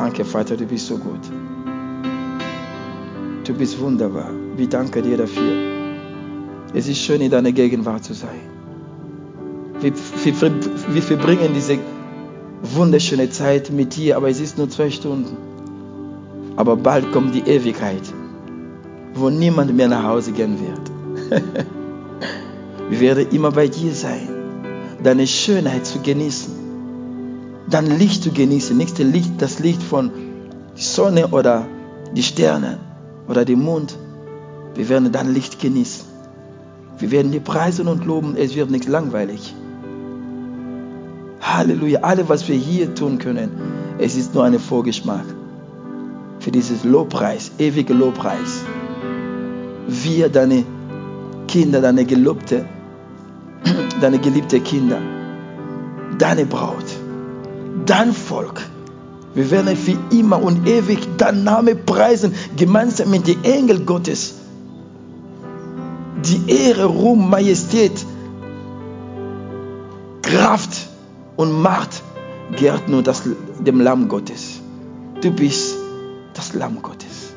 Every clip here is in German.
Danke, Vater, du bist so gut. Du bist wunderbar. Wir danken dir dafür. Es ist schön, in deiner Gegenwart zu sein. Wir, wir, wir verbringen diese wunderschöne Zeit mit dir, aber es ist nur zwei Stunden. Aber bald kommt die Ewigkeit, wo niemand mehr nach Hause gehen wird. wir werden immer bei dir sein, deine Schönheit zu genießen, dein Licht zu genießen, nicht das Licht, das Licht von der Sonne oder die Sterne oder dem Mond. Wir werden dein Licht genießen. Wir werden dir preisen und loben, es wird nicht langweilig. Halleluja, alles, was wir hier tun können, es ist nur ein Vorgeschmack für dieses Lobpreis, ewige Lobpreis. Wir, deine Kinder, deine Gelobte, deine geliebte Kinder, deine Braut, dein Volk. Wir werden für immer und ewig deinen Namen preisen, gemeinsam mit den Engeln Gottes. Die Ehre, Ruhm, Majestät, Kraft und Macht gehört nur das, dem Lamm Gottes. Du bist das Lamm Gottes.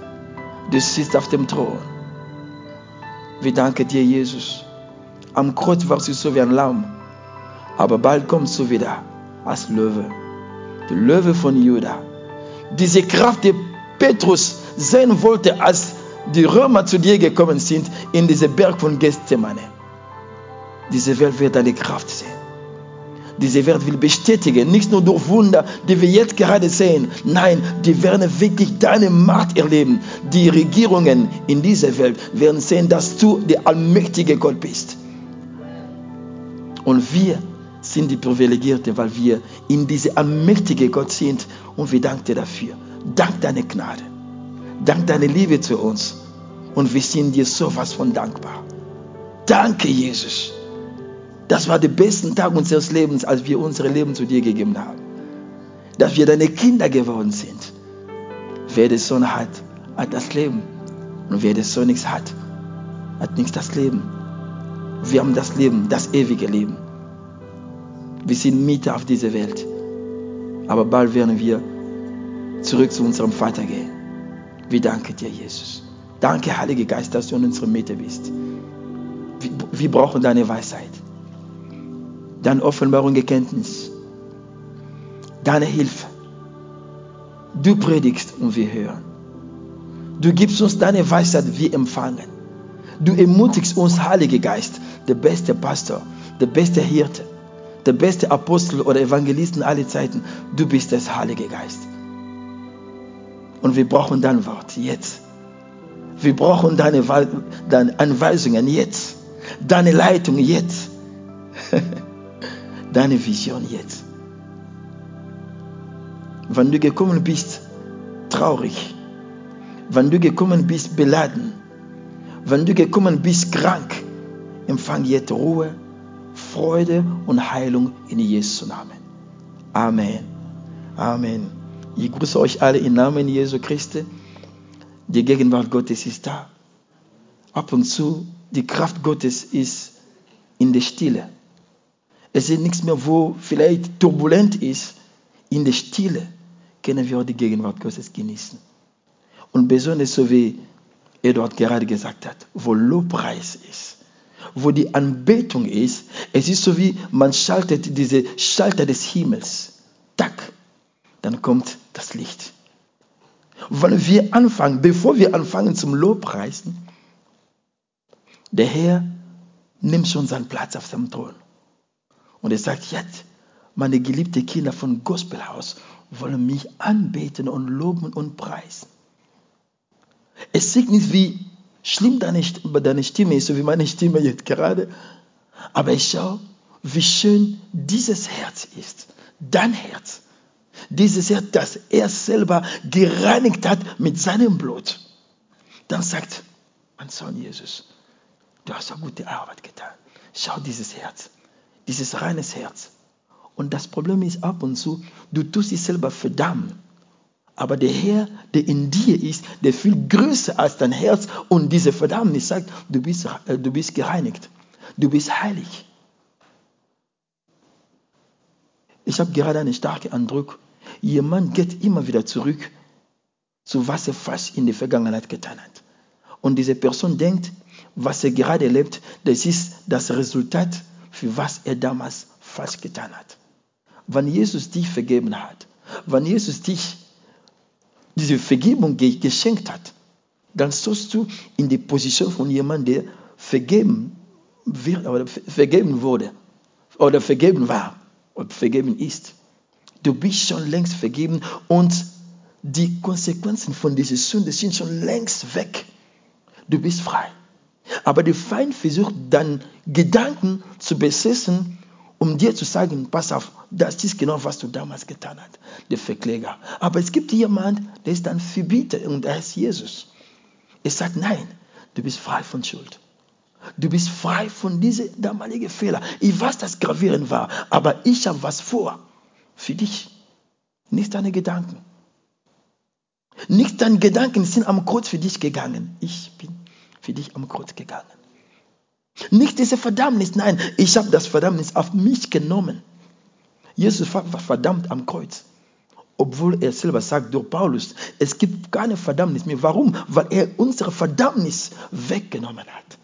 Du sitzt auf dem Thron. Wir danken dir, Jesus. Am Kreuz warst du so wie ein Lamm, aber bald kommst du wieder als Löwe. Der Löwe von Juda. Diese Kraft, die Petrus sehen wollte, als die Römer zu dir gekommen sind, in diesen Berg von Gethsemane. Diese Welt wird deine Kraft sehen. Diese Welt will bestätigen, nicht nur durch Wunder, die wir jetzt gerade sehen. Nein, die werden wirklich deine Macht erleben. Die Regierungen in dieser Welt werden sehen, dass du der allmächtige Gott bist. Und wir sind die Privilegierten, weil wir in diese allmächtige Gott sind. Und wir danken dir dafür. Dank deiner Gnade. Dank deiner Liebe zu uns. Und wir sind dir sowas von dankbar. Danke, Jesus. Das war der beste Tag unseres Lebens, als wir unser Leben zu dir gegeben haben. Dass wir deine Kinder geworden sind. Wer den Sohn hat, hat das Leben. Und wer den Sohn nichts hat, hat nicht das Leben. Wir haben das Leben, das ewige Leben. Wir sind Mieter auf dieser Welt. Aber bald werden wir zurück zu unserem Vater gehen. Wir danken dir, Jesus. Danke, Heiliger Geist, dass du in unserer Mitte bist. Wir brauchen deine Weisheit deine Offenbarung, Erkenntnis, deine Hilfe. Du predigst und wir hören. Du gibst uns deine Weisheit, wir empfangen. Du ermutigst uns, Heiliger Geist, der beste Pastor, der beste Hirte, der beste Apostel oder Evangelisten aller Zeiten. Du bist das Heilige Geist. Und wir brauchen dein Wort jetzt. Wir brauchen deine, deine Anweisungen jetzt. Deine Leitung jetzt. deine Vision jetzt. Wenn du gekommen bist, traurig, wenn du gekommen bist, beladen, wenn du gekommen bist, krank, empfang jetzt Ruhe, Freude und Heilung in Jesu Namen. Amen. Amen. Ich grüße euch alle im Namen Jesu Christi. Die Gegenwart Gottes ist da. Ab und zu, die Kraft Gottes ist in der Stille. Es ist nichts mehr, wo vielleicht turbulent ist. In der Stille können wir die Gegenwart Gottes genießen. Und besonders so wie Eduard gerade gesagt hat, wo Lobpreis ist, wo die Anbetung ist, es ist so wie man schaltet diese Schalter des Himmels. Tack, dann kommt das Licht. Wenn wir anfangen, bevor wir anfangen zum Lobpreisen, der Herr nimmt schon seinen Platz auf seinem Thron. Und er sagt, jetzt, meine geliebten Kinder von Gospelhaus wollen mich anbeten und loben und preisen. Es sieht nicht, wie schlimm deine, deine Stimme ist, so wie meine Stimme jetzt gerade. Aber ich schaue, wie schön dieses Herz ist. Dein Herz. Dieses Herz, das er selber gereinigt hat mit seinem Blut. Dann sagt mein Sohn Jesus, du hast eine gute Arbeit getan. Schau dieses Herz dieses reines Herz. Und das Problem ist ab und zu, du tust dich selber verdammen. Aber der Herr, der in dir ist, der viel größer als dein Herz und diese Verdammnis sagt, du bist, äh, du bist gereinigt. Du bist heilig. Ich habe gerade einen starken Eindruck. jemand geht immer wieder zurück zu was er fast in der Vergangenheit getan hat. Und diese Person denkt, was er gerade erlebt, das ist das Resultat für was er damals falsch getan hat. Wenn Jesus dich vergeben hat, wenn Jesus dich diese Vergebung geschenkt hat, dann sollst du in die Position von jemandem, der vergeben, wird, oder vergeben wurde oder vergeben war oder vergeben ist. Du bist schon längst vergeben und die Konsequenzen von dieser Sünde sind schon längst weg. Du bist frei. Aber der Feind versucht dann Gedanken zu besetzen, um dir zu sagen, pass auf, das ist genau, was du damals getan hast, der Verkläger. Aber es gibt jemand, der ist dann verbieter und er ist Jesus. Er sagt, nein, du bist frei von Schuld. Du bist frei von diesen damaligen Fehlern. Ich weiß, dass gravierend war, aber ich habe was vor für dich. Nicht deine Gedanken. Nicht deine Gedanken sind am Kreuz für dich gegangen. Ich bin für dich am Kreuz gegangen. Nicht diese Verdammnis, nein, ich habe das Verdammnis auf mich genommen. Jesus war verdammt am Kreuz. Obwohl er selber sagt durch Paulus, es gibt keine Verdammnis mehr. Warum? Weil er unsere Verdammnis weggenommen hat.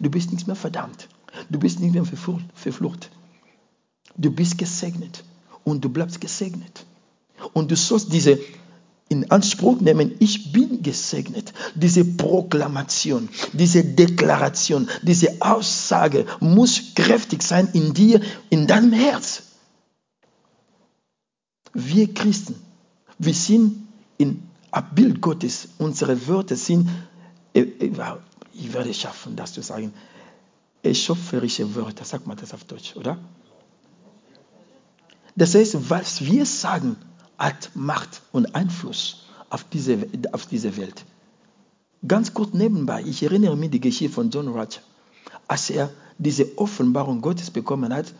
Du bist nicht mehr verdammt. Du bist nicht mehr verflucht. Du bist gesegnet und du bleibst gesegnet. Und du sollst diese in Anspruch nehmen, ich bin gesegnet. Diese Proklamation, diese Deklaration, diese Aussage muss kräftig sein in dir, in deinem Herz. Wir Christen, wir sind in Abbild Gottes. Unsere Wörter sind, äh, äh, ich werde schaffen, das zu sagen, schöpferische Wörter, sagt man das auf Deutsch, oder? Das heißt, was wir sagen, hat Macht und Einfluss auf diese, auf diese Welt. Ganz kurz nebenbei, ich erinnere mich die Geschichte von John Roger, als er diese Offenbarung Gottes bekommen hat,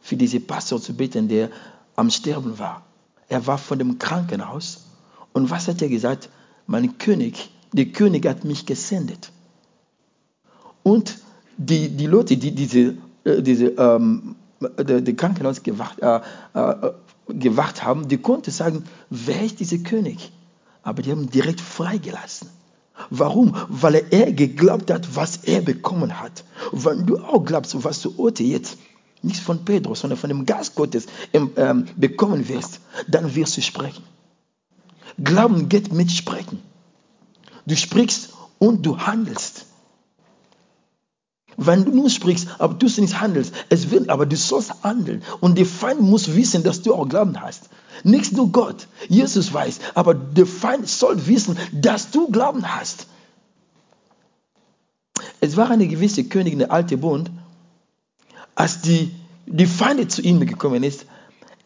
für diesen Pastor zu beten, der am Sterben war. Er war von dem Krankenhaus und was hat er gesagt? Mein König, der König hat mich gesendet. Und die, die Leute, die diese, äh, diese ähm, die, die Krankenhaus gewacht, äh, äh, gewacht haben, die konnten sagen, wer ist dieser König? Aber die haben direkt freigelassen. Warum? Weil er geglaubt hat, was er bekommen hat. Wenn du auch glaubst, was du heute jetzt nicht von Petrus, sondern von dem Geist Gottes ähm, bekommen wirst, dann wirst du sprechen. Glauben geht mit Sprechen. Du sprichst und du handelst. Wenn du nur sprichst, aber du nicht handelst, es wird, aber du sollst handeln. Und der Feind muss wissen, dass du auch Glauben hast. Nicht nur Gott, Jesus weiß, aber der Feind soll wissen, dass du Glauben hast. Es war eine gewisse Königin, der alte Bund, als die, die Feinde zu ihm gekommen ist,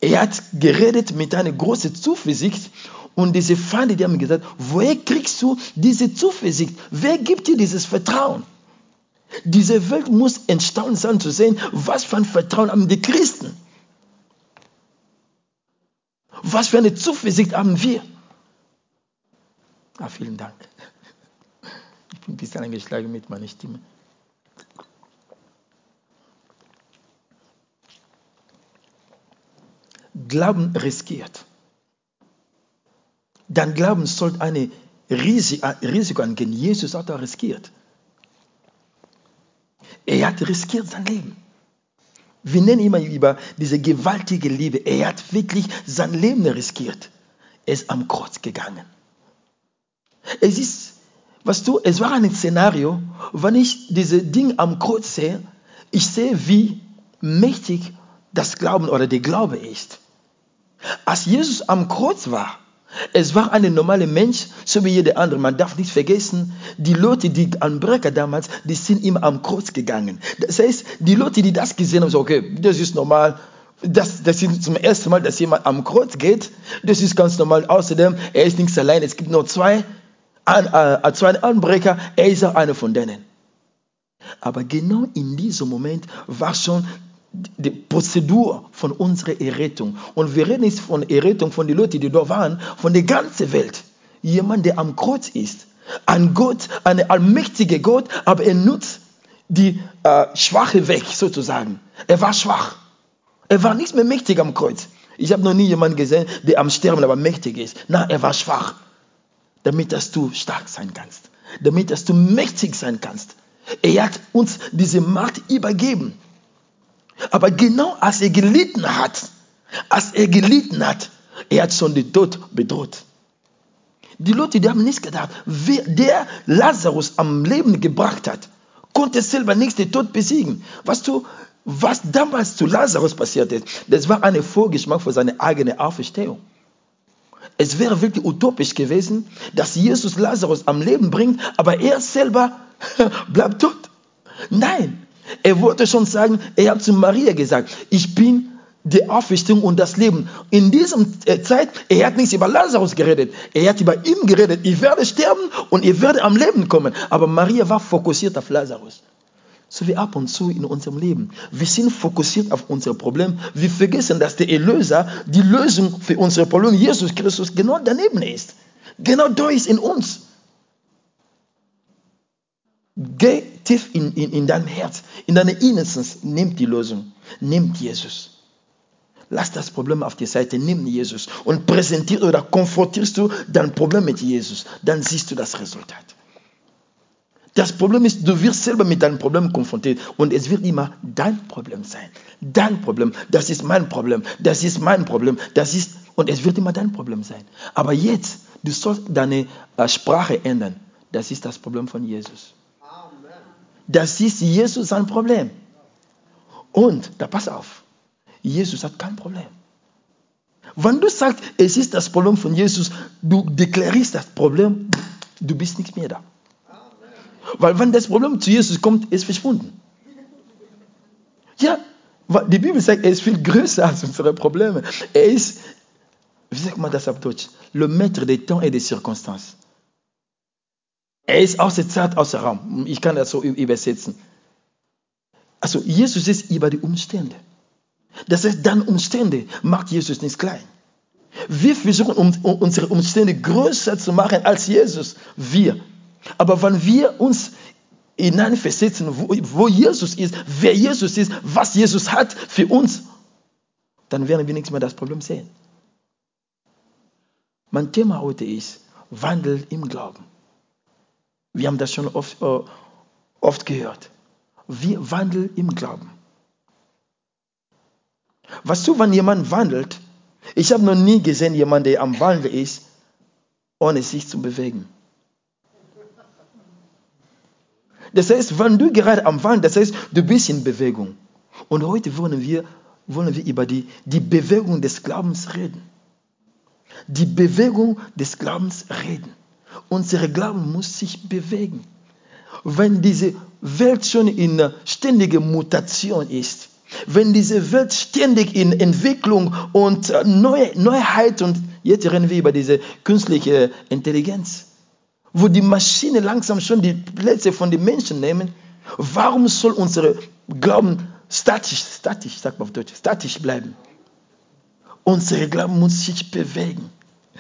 er hat geredet mit einer großen Zuversicht und diese Feinde, die haben gesagt, woher kriegst du diese Zuversicht? Wer gibt dir dieses Vertrauen? Diese Welt muss entstaunt sein zu sehen, was für ein Vertrauen haben die Christen. Was für eine Zuversicht haben wir. Ah, vielen Dank. Ich bin ein bisschen angeschlagen mit meiner Stimme. Glauben riskiert. Dein Glauben sollte eine Risiko angehen. Jesus hat auch riskiert. Er hat riskiert sein Leben. Wir nennen immer über diese gewaltige Liebe. Er hat wirklich sein Leben riskiert. Er ist am Kreuz gegangen. Es ist, was du, es war ein Szenario, wenn ich diese Ding am Kreuz sehe, ich sehe, wie mächtig das Glauben oder der Glaube ist. Als Jesus am Kreuz war, es war ein normaler Mensch, so wie jeder andere. Man darf nicht vergessen, die Leute, die Anbrecher damals, die sind immer am Kreuz gegangen. Das heißt, die Leute, die das gesehen haben, so, okay, das ist normal. Das, das ist zum ersten Mal, dass jemand am Kreuz geht. Das ist ganz normal. Außerdem, er ist nicht allein. Es gibt nur zwei, ein, äh, zwei Anbrecher. Er ist auch einer von denen. Aber genau in diesem Moment war schon die Prozedur von unserer Errettung. Und wir reden nicht von Errettung von den Leuten, die da waren, von der ganzen Welt. Jemand, der am Kreuz ist. Ein Gott, ein allmächtiger Gott, aber er nutzt die äh, Schwache weg, sozusagen. Er war schwach. Er war nicht mehr mächtig am Kreuz. Ich habe noch nie jemanden gesehen, der am Sterben aber mächtig ist. Na, er war schwach. Damit, dass du stark sein kannst. Damit, dass du mächtig sein kannst. Er hat uns diese Macht übergeben. Aber genau als er gelitten hat, als er gelitten hat, er hat schon den Tod bedroht. Die Leute, die haben nicht gedacht, wer der Lazarus am Leben gebracht hat, konnte selber nicht den Tod besiegen. Weißt du, was damals zu Lazarus passiert ist, das war ein Vorgeschmack für seine eigene Auferstehung. Es wäre wirklich utopisch gewesen, dass Jesus Lazarus am Leben bringt, aber er selber bleibt tot. Nein, er wollte schon sagen, er hat zu Maria gesagt, ich bin die Auferstehung und das Leben. In dieser äh, Zeit, er hat nichts über Lazarus geredet, er hat über ihn geredet, ich werde sterben und ich werde am Leben kommen. Aber Maria war fokussiert auf Lazarus. So wie ab und zu in unserem Leben. Wir sind fokussiert auf unser Problem. Wir vergessen, dass der Erlöser, die Lösung für unsere Probleme, Jesus Christus, genau daneben ist. Genau da ist in uns. Geh tief in, in, in dein Herz, in deine Innerstes, nimm die Lösung, nimm Jesus. Lass das Problem auf die Seite, nimm Jesus und präsentierst oder konfrontierst du dein Problem mit Jesus. Dann siehst du das Resultat. Das Problem ist, du wirst selber mit deinem Problem konfrontiert und es wird immer dein Problem sein. Dein Problem, das ist mein Problem, das ist mein Problem, das ist und es wird immer dein Problem sein. Aber jetzt, du sollst deine äh, Sprache ändern. Das ist das Problem von Jesus. Das ist Jesus sein Problem. Und, da pass auf, Jesus hat kein Problem. Wenn du sagst, es ist das Problem von Jesus, du deklarierst das Problem, du bist nicht mehr da. Weil wenn das Problem zu Jesus kommt, ist verschwunden. Ja, die Bibel sagt, er ist viel größer als unsere Probleme. Er ist, wie sagt man das auf Deutsch? Le maître des temps et des circonstances. Er ist außer Zeit, außer Raum. Ich kann das so übersetzen. Also Jesus ist über die Umstände. Das heißt, deine Umstände macht Jesus nicht klein. Wir versuchen, unsere Umstände größer zu machen als Jesus. Wir. Aber wenn wir uns hineinversetzen, wo, wo Jesus ist, wer Jesus ist, was Jesus hat für uns, dann werden wir nichts mehr das Problem sehen. Mein Thema heute ist Wandel im Glauben. Wir haben das schon oft, äh, oft gehört. Wir wandeln im Glauben. Was du, wenn jemand wandelt? Ich habe noch nie gesehen, jemand, der am Wandeln ist, ohne sich zu bewegen. Das heißt, wenn du gerade am Wandeln, das heißt, du bist in Bewegung. Und heute wollen wir, wollen wir über die, die Bewegung des Glaubens reden. Die Bewegung des Glaubens reden. Unser Glauben muss sich bewegen. Wenn diese Welt schon in ständiger Mutation ist, wenn diese Welt ständig in Entwicklung und Neu Neuheit und jetzt reden wir über diese künstliche Intelligenz, wo die Maschine langsam schon die Plätze von den Menschen nehmen, warum soll unser Glauben statisch, statisch, sagt man auf Deutsch, statisch bleiben? Unser Glauben muss sich bewegen.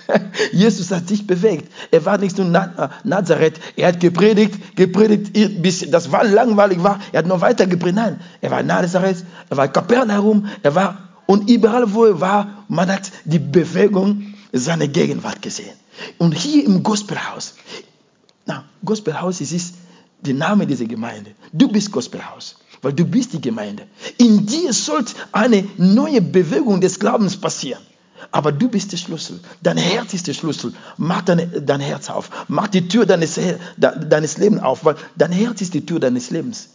Jesus hat sich bewegt. Er war nicht nur äh, Nazareth. Er hat gepredigt, gepredigt, bis das war langweilig war. Er hat noch weiter gepredigt. Nein, er war Nazareth, er war Kapernaum, er war und überall, wo er war, man hat die Bewegung seiner Gegenwart gesehen. Und hier im Gospelhaus, na, Gospelhaus ist der Name dieser Gemeinde. Du bist Gospelhaus, weil du bist die Gemeinde. In dir sollte eine neue Bewegung des Glaubens passieren. Aber du bist der Schlüssel. Dein Herz ist der Schlüssel. Mach deine, dein Herz auf. Mach die Tür deines, deines Lebens auf, weil dein Herz ist die Tür deines Lebens.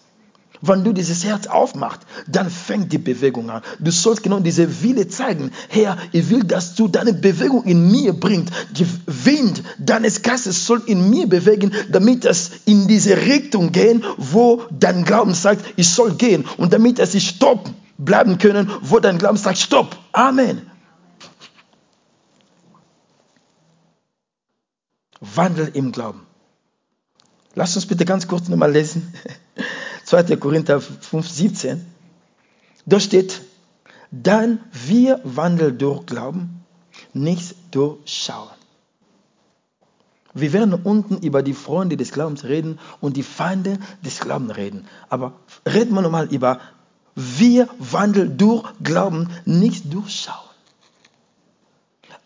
Wenn du dieses Herz aufmachst, dann fängt die Bewegung an. Du sollst genau diese Wille zeigen. Herr, ich will, dass du deine Bewegung in mir bringst. Die Wind deines Geistes soll in mir bewegen, damit es in diese Richtung gehen, wo dein Glauben sagt, ich soll gehen. Und damit es sich stopp bleiben können, wo dein Glauben sagt, stopp. Amen. Wandel im Glauben. Lass uns bitte ganz kurz nochmal lesen. 2. Korinther 5, 17. Da steht, dann wir wandeln durch Glauben, nicht durch Schauen. Wir werden unten über die Freunde des Glaubens reden und die Feinde des Glaubens reden. Aber reden wir nochmal über, wir wandeln durch Glauben, nicht durch Schauen.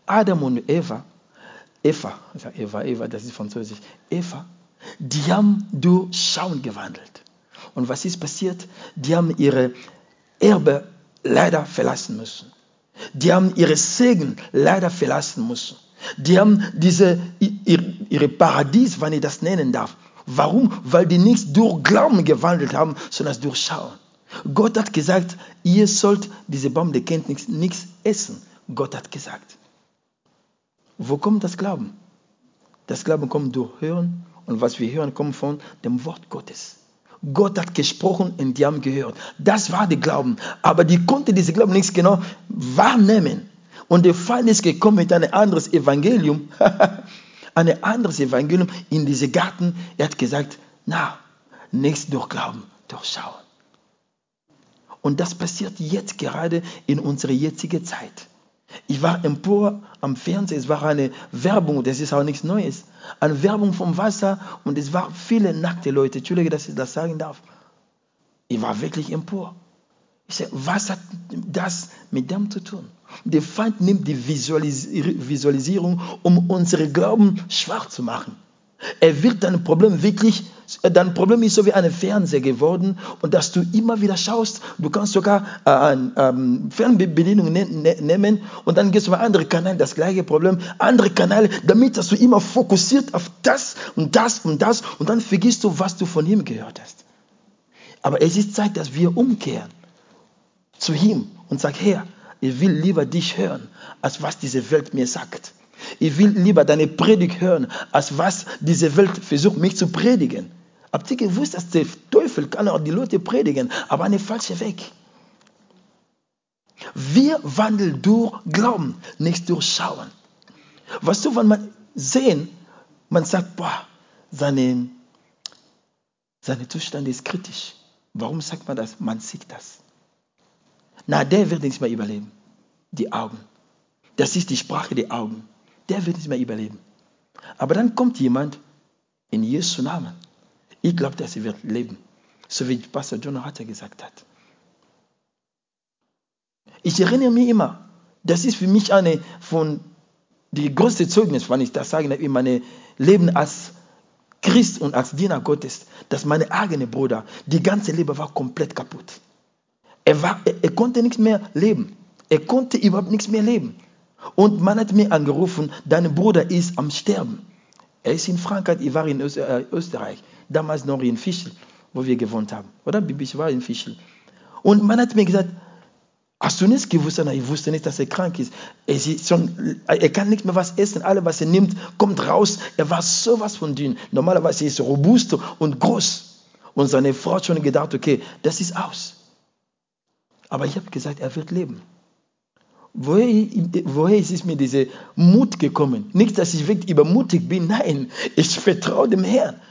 Adam und Eva, Eva, Eva, Eva, das ist französisch, Eva, die haben durch Schauen gewandelt. Und was ist passiert? Die haben ihre Erbe leider verlassen müssen. Die haben ihre Segen leider verlassen müssen. Die haben diese, ihre Paradies, wenn ich das nennen darf. Warum? Weil die nicht durch Glauben gewandelt haben, sondern durch Schauen. Gott hat gesagt, ihr sollt diese Baum der Kenntnis nichts essen. Gott hat gesagt. Wo kommt das Glauben? Das Glauben kommt durch Hören und was wir hören, kommt von dem Wort Gottes. Gott hat gesprochen und die haben gehört. Das war der Glauben. Aber die konnte diese Glauben nicht genau wahrnehmen. Und der Feind ist gekommen mit einem anderes Evangelium. ein anderes Evangelium in diese Garten. Er hat gesagt, na, nichts durch Glauben, durch Schauen. Und das passiert jetzt gerade in unserer jetzigen Zeit. Ich war empor am Fernsehen, es war eine Werbung, das ist auch nichts Neues. Eine Werbung vom Wasser und es waren viele nackte Leute. Entschuldige, dass ich das sagen darf. Ich war wirklich empor. Ich sage, was hat das mit dem zu tun? Der Feind nimmt die Visualisierung, um unsere Glauben schwach zu machen. Er wird dein Problem wirklich, dein Problem ist so wie ein Fernseher geworden und dass du immer wieder schaust, du kannst sogar äh, äh, Fernbedienung ne ne nehmen und dann gehst du bei anderen Kanälen, das gleiche Problem, andere Kanäle, damit dass du immer fokussiert auf das und das und das und dann vergisst du, was du von ihm gehört hast. Aber es ist Zeit, dass wir umkehren zu ihm und sagen, Herr, ich will lieber dich hören, als was diese Welt mir sagt. Ich will lieber deine Predigt hören, als was diese Welt versucht, mich zu predigen. Habt ihr gewusst, dass der Teufel kann auch die Leute predigen, aber eine falsche Weg. Wir wandeln durch Glauben, nicht durch Schauen. Weißt du, wenn man sehen, man sagt, boah, seine, seine Zustand ist kritisch. Warum sagt man das? Man sieht das. Na, der wird nicht mehr überleben. Die Augen. Das ist die Sprache der Augen der wird nicht mehr überleben. Aber dann kommt jemand in Jesu Namen. Ich glaube, dass er wird leben. So wie Pastor John Hatter gesagt hat. Ich erinnere mich immer, das ist für mich eine von die größte Zeugnis, wenn ich das sage, in meinem Leben als Christ und als Diener Gottes, dass meine eigene Bruder, die ganze Leben war komplett kaputt. Er, war, er, er konnte nichts mehr leben. Er konnte überhaupt nichts mehr leben. Und man hat mir angerufen, dein Bruder ist am Sterben. Er ist in Frankreich, ich war in äh, Österreich, damals noch in Fischl, wo wir gewohnt haben. Oder? Ich war in Fischl. Und man hat mir gesagt, hast du nicht gewusst? Ich wusste nicht, dass er krank ist. Er, ist schon, er kann nicht mehr was essen. Alles, was er nimmt, kommt raus. Er war sowas von dünn. Normalerweise ist er robust und groß. Und seine Frau hat schon gedacht, okay, das ist aus. Aber ich habe gesagt, er wird leben. Woher, woher ist mir dieser Mut gekommen? Nicht, dass ich wirklich übermutigt bin, nein, ich vertraue dem Herrn.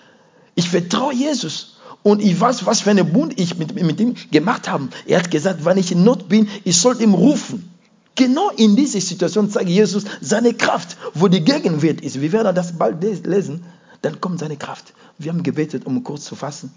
Ich vertraue Jesus. Und ich weiß, was für einen Bund ich mit, mit ihm gemacht habe. Er hat gesagt, wenn ich in Not bin, ich soll ihm rufen. Genau in dieser Situation zeigt Jesus seine Kraft, wo die Gegenwart ist. Wir werden das bald lesen. Dann kommt seine Kraft. Wir haben gebetet, um kurz zu fassen.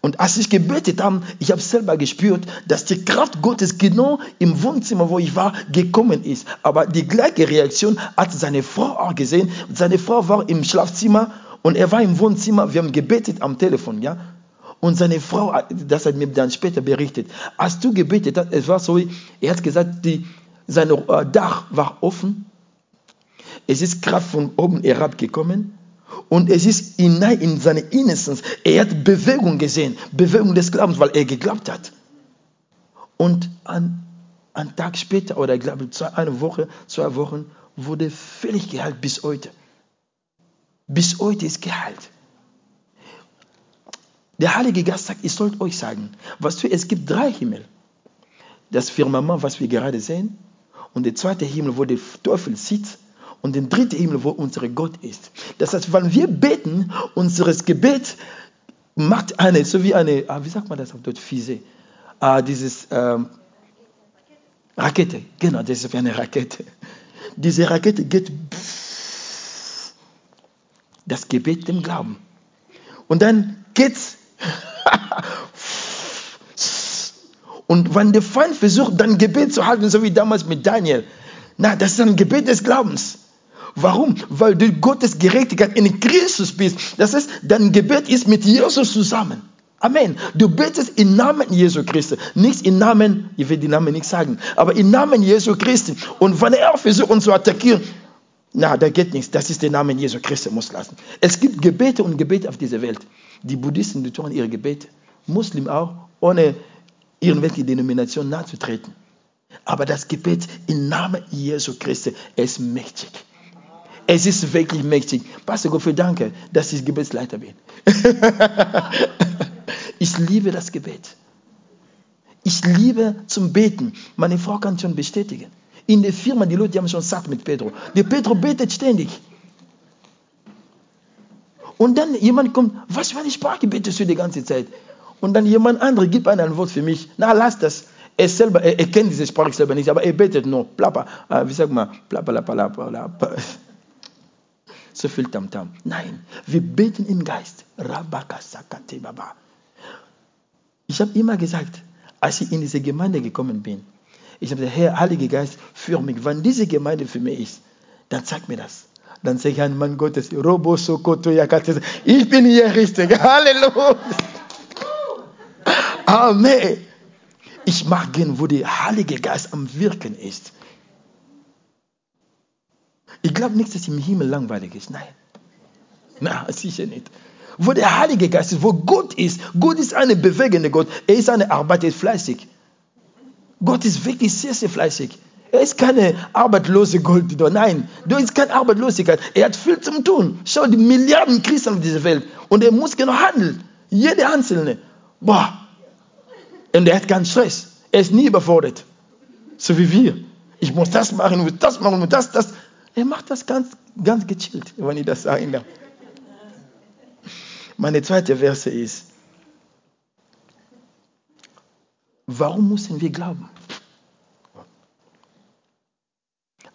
Und als ich gebetet habe, ich habe selber gespürt, dass die Kraft Gottes genau im Wohnzimmer, wo ich war, gekommen ist. Aber die gleiche Reaktion hat seine Frau auch gesehen. Seine Frau war im Schlafzimmer und er war im Wohnzimmer. Wir haben gebetet am Telefon, ja. Und seine Frau, das hat mir dann später berichtet, als du gebetet hast, es war so, er hat gesagt, die, sein äh, Dach war offen. Es ist Kraft von oben herabgekommen und es ist hinein in seine Innocence. Er hat Bewegung gesehen, Bewegung des Glaubens, weil er geglaubt hat. Und ein, ein Tag später, oder ich glaube eine Woche, zwei Wochen, wurde völlig geheilt bis heute. Bis heute ist geheilt. Der Heilige Geist sagt, ich sollte euch sagen, was für, es gibt drei Himmel. Das Firmament, was wir gerade sehen, und der zweite Himmel, wo der Teufel sitzt, und den dritten Himmel, wo unser Gott ist. Das heißt, wenn wir beten, unseres Gebet macht eine, so wie eine, ah, wie sagt man das auf Deutsch, Fiese, ah, dieses ähm, Rakete, genau, das ist wie eine Rakete. Diese Rakete geht das Gebet dem Glauben. Und dann geht's und wenn der Feind versucht, dann Gebet zu halten, so wie damals mit Daniel, Na, das ist ein Gebet des Glaubens. Warum? Weil du Gottes Gerechtigkeit in Christus bist. Das heißt, dein Gebet ist mit Jesus zusammen. Amen. Du betest im Namen Jesu Christi, nicht im Namen, ich will die Namen nicht sagen, aber im Namen Jesu Christi. Und wenn er versucht, uns zu attackieren, na, da geht nichts. Das ist der Name Jesu Christi, muss lassen. Es gibt Gebete und Gebete auf dieser Welt. Die Buddhisten, die tun ihre Gebete. Muslim auch, ohne irgendwelche Denomination nachzutreten. Aber das Gebet im Namen Jesu Christi ist mächtig. Es ist wirklich mächtig. Pastor Goffel, danke, dass ich Gebetsleiter bin. ich liebe das Gebet. Ich liebe zum Beten. Meine Frau kann schon bestätigen. In der Firma, die Leute haben schon satt mit Pedro. Der Pedro betet ständig. Und dann jemand kommt, was für eine Sprache betest du die ganze Zeit? Und dann jemand anderes gibt ein Wort für mich. Na, lass das. Er selber, er, er kennt diese Sprache selber nicht, aber er betet nur. Plappa, äh, wie sagt man? Plappa, plappa, plappa, plappa. So viel Tamtam. Nein, wir beten im Geist. Ich habe immer gesagt, als ich in diese Gemeinde gekommen bin, ich habe gesagt, Herr, Heilige Geist, führ mich. Wenn diese Gemeinde für mich ist, dann zeig mir das. Dann sage ich ein Mann Gottes, Robo Sokoto Yakate, ich bin hier richtig. Halleluja. Amen. Ich mag gehen, wo der Heilige Geist am Wirken ist. Ich glaube nicht, dass im Himmel langweilig ist. Nein. Na, sicher nicht. Wo der Heilige Geist ist, wo Gott ist. Gott ist eine bewegende Gott. Er ist eine Arbeit, er ist fleißig. Gott ist wirklich sehr, sehr fleißig. Er ist keine arbeitslose Gott. Nein, du ist keine Arbeitslosigkeit. Er hat viel zu tun. Schau, die Milliarden Christen auf dieser Welt. Und er muss genau handeln. Jede Einzelne. Boah. Und er hat keinen Stress. Er ist nie überfordert. So wie wir. Ich muss das machen, muss das machen, und das, das. Er macht das ganz, ganz gechillt, wenn ich das sagen. Meine zweite Verse ist, warum müssen wir glauben?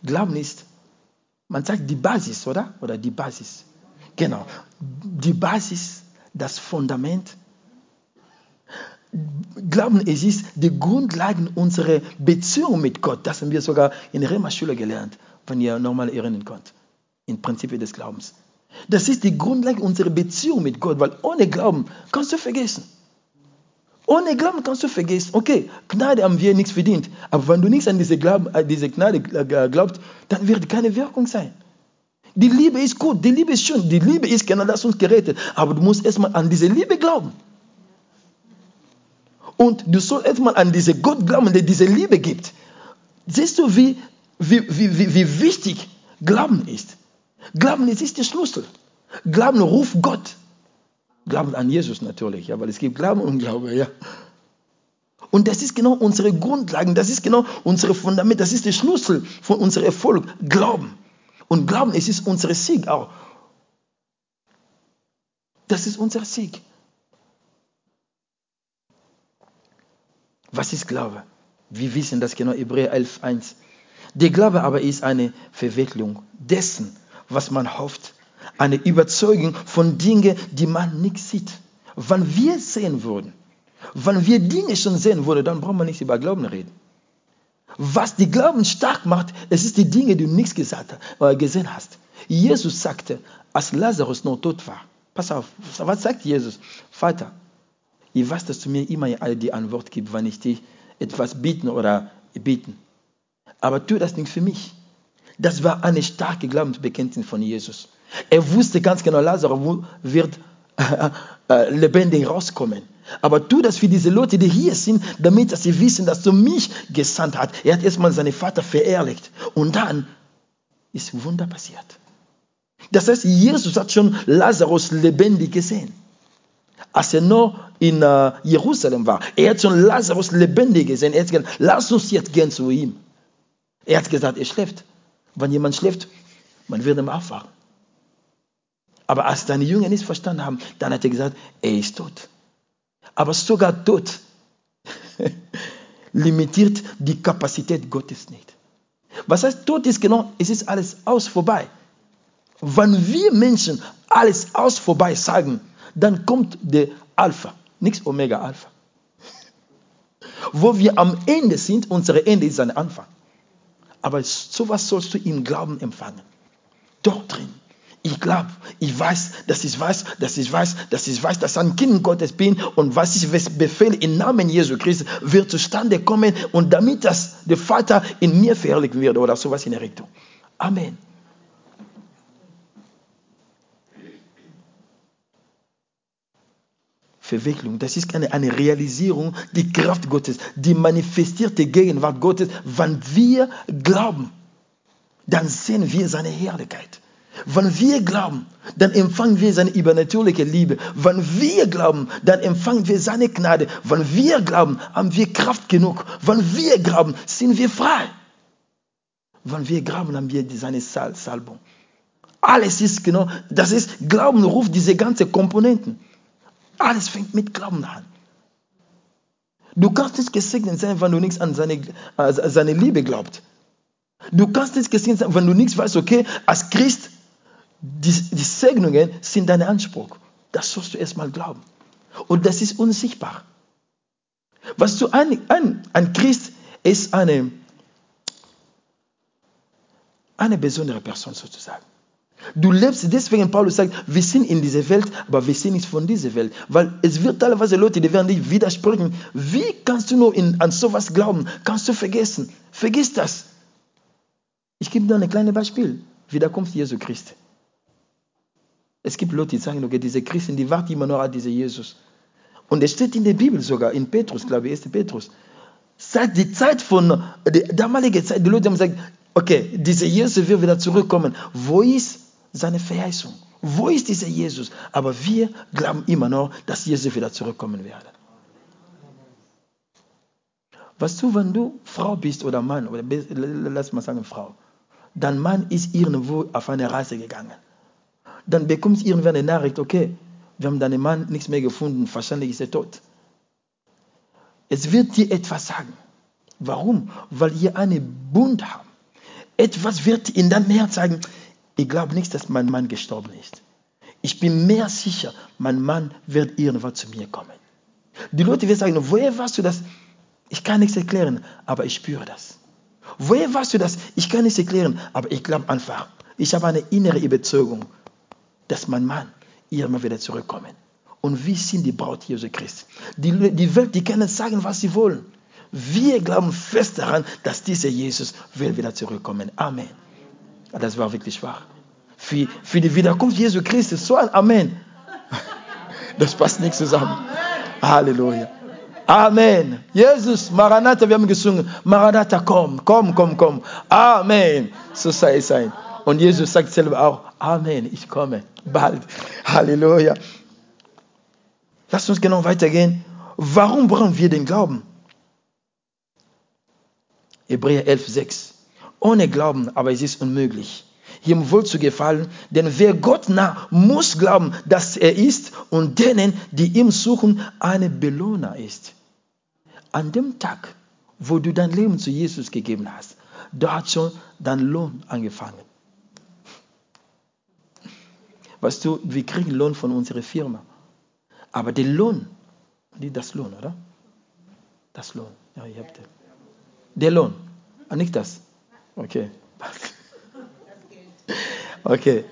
Glauben ist, man sagt die Basis, oder? Oder die Basis. Genau. Die Basis, das Fundament. Glauben, es ist die Grundlage unserer Beziehung mit Gott. Das haben wir sogar in Rema-Schule gelernt, wenn ihr nochmal erinnern könnt. In Prinzipien des Glaubens. Das ist die Grundlage unserer Beziehung mit Gott, weil ohne Glauben kannst du vergessen. Ohne Glauben kannst du vergessen, okay, Gnade haben wir nichts verdient. Aber wenn du nichts an diese, Glauben, äh, diese Gnade äh, glaubst, dann wird keine Wirkung sein. Die Liebe ist gut, die Liebe ist schön, die Liebe ist genau das uns gerettet. Aber du musst erstmal an diese Liebe glauben. Und du sollst erstmal an diese Gott glauben, der diese Liebe gibt. Siehst du, wie, wie, wie, wie wichtig Glauben ist? Glauben ist der Schlüssel. Glauben ruft Gott. Glauben an Jesus natürlich, ja, weil es gibt Glauben und Glaube, ja. Und das ist genau unsere Grundlage, das ist genau unsere Fundament, das ist der Schlüssel von unserem Erfolg. Glauben. Und Glauben, es ist unser Sieg auch. Das ist unser Sieg. Was ist Glaube? Wir wissen das genau, Hebräer 11,1. Der Glaube aber ist eine Verwicklung dessen, was man hofft eine Überzeugung von Dingen, die man nicht sieht. Wenn wir sehen würden, wenn wir Dinge schon sehen würden, dann brauchen wir nicht über Glauben reden. Was die Glauben stark macht, es ist die Dinge, die du nicht gesagt, äh, gesehen hast. Jesus sagte, als Lazarus noch tot war, pass auf, was sagt Jesus? Vater, ich weiß, dass du mir immer die Antwort gibst, wenn ich dir etwas bieten oder bieten. Aber tu das nicht für mich. Das war eine starke Glaubensbekenntnis von Jesus. Er wusste ganz genau, Lazarus wird äh, äh, lebendig rauskommen. Aber tu das für diese Leute, die hier sind, damit sie wissen, dass du mich gesandt hast. Er hat erstmal seinen Vater verherrlicht. Und dann ist Wunder passiert. Das heißt, Jesus hat schon Lazarus lebendig gesehen. Als er noch in äh, Jerusalem war, er hat schon Lazarus lebendig gesehen. Er hat gesagt, lass uns jetzt gehen zu ihm. Er hat gesagt, er schläft. Wenn jemand schläft, man wird ihm aufwachen. Aber als seine Jünger nicht verstanden haben, dann hat er gesagt, er ist tot. Aber sogar tot limitiert die Kapazität Gottes nicht. Was heißt, tot ist genau, es ist alles aus vorbei. Wenn wir Menschen alles aus vorbei sagen, dann kommt der Alpha, nichts Omega Alpha. Wo wir am Ende sind, unser Ende ist ein Anfang. Aber sowas sollst du im Glauben empfangen. Dort drin. Ich glaube, ich weiß, dass ich weiß, dass ich weiß, dass ich weiß, dass ich ein Kind Gottes bin und was ich befehle im Namen Jesu Christi wird zustande kommen und damit das der Vater in mir verherrlichen wird oder sowas in der Richtung. Amen. Verwicklung, das ist eine, eine Realisierung, die Kraft Gottes, die manifestierte Gegenwart Gottes. Wenn wir glauben, dann sehen wir seine Herrlichkeit. Wenn wir glauben, dann empfangen wir seine übernatürliche Liebe. Wenn wir glauben, dann empfangen wir seine Gnade. Wenn wir glauben, haben wir Kraft genug. Wenn wir glauben, sind wir frei. Wenn wir glauben, haben wir seine Salbung. Alles ist genau, das ist, Glauben ruft diese ganzen Komponenten. Alles fängt mit Glauben an. Du kannst nicht gesegnet sein, wenn du nichts an seine, äh, seine Liebe glaubst. Du kannst nicht gesegnet sein, wenn du nichts weißt, okay, als Christ, die, die Segnungen sind dein Anspruch. Das sollst du erstmal glauben. Und das ist unsichtbar. Was du ein, ein, ein Christ ist eine, eine besondere Person sozusagen. Du lebst, deswegen Paulus sagt, wir sind in dieser Welt, aber wir sind nicht von dieser Welt. Weil es wird teilweise Leute, die werden dich widersprechen. Wie kannst du nur in, an sowas glauben? Kannst du vergessen? Vergiss das. Ich gebe dir ein kleines Beispiel. Wiederkunft Jesu Christi. Es gibt Leute, die sagen, okay, diese Christen, die warten immer noch auf diese Jesus. Und es steht in der Bibel sogar, in Petrus, glaube ich, 1. Petrus. Seit die Zeit von, der damaligen Zeit, die Leute haben gesagt, okay, dieser Jesus wird wieder zurückkommen. Wo ist seine Verheißung. Wo ist dieser Jesus? Aber wir glauben immer noch, dass Jesus wieder zurückkommen werde. Weißt du, wenn du Frau bist oder Mann, oder lass mal sagen Frau, dein Mann ist irgendwo auf eine Reise gegangen. Dann bekommst du irgendwann eine Nachricht, okay, wir haben deinen Mann nichts mehr gefunden, wahrscheinlich ist er tot. Es wird dir etwas sagen. Warum? Weil ihr einen Bund habt. Etwas wird in deinem Herz sagen, ich glaube nicht, dass mein Mann gestorben ist. Ich bin mehr sicher, mein Mann wird irgendwann zu mir kommen. Die Leute werden sagen, woher weißt du das? Ich kann nichts erklären, aber ich spüre das. Woher weißt du das? Ich kann nichts erklären, aber ich glaube einfach. Ich habe eine innere Überzeugung, dass mein Mann irgendwann wieder zurückkommen. Und wir sind die Braut Jesu Christi. Die, die Welt, die können sagen, was sie wollen. Wir glauben fest daran, dass dieser Jesus will wieder zurückkommen. Amen. Das war wirklich wahr. Für, für die Wiederkunft Jesu Christi, so Amen. Das passt nicht zusammen. Halleluja. Amen. Jesus, Maranatha, wir haben gesungen. Maranatha, komm, komm, komm, komm. Amen. So sei es sein. Und Jesus sagt selber auch, Amen, ich komme bald. Halleluja. Lass uns genau weitergehen. Warum brauchen wir den Glauben? Hebräer 11, 6 ohne Glauben, aber es ist unmöglich, ihm wohl zu gefallen, denn wer Gott nah, muss glauben, dass er ist und denen, die ihm suchen, eine Belohner ist. An dem Tag, wo du dein Leben zu Jesus gegeben hast, da hat schon dein Lohn angefangen. Weißt du, wir kriegen Lohn von unserer Firma. Aber der Lohn, nicht das Lohn, oder? Das Lohn, ja, ihr habt den. Der Lohn, ah, nicht das. Okay. Okay.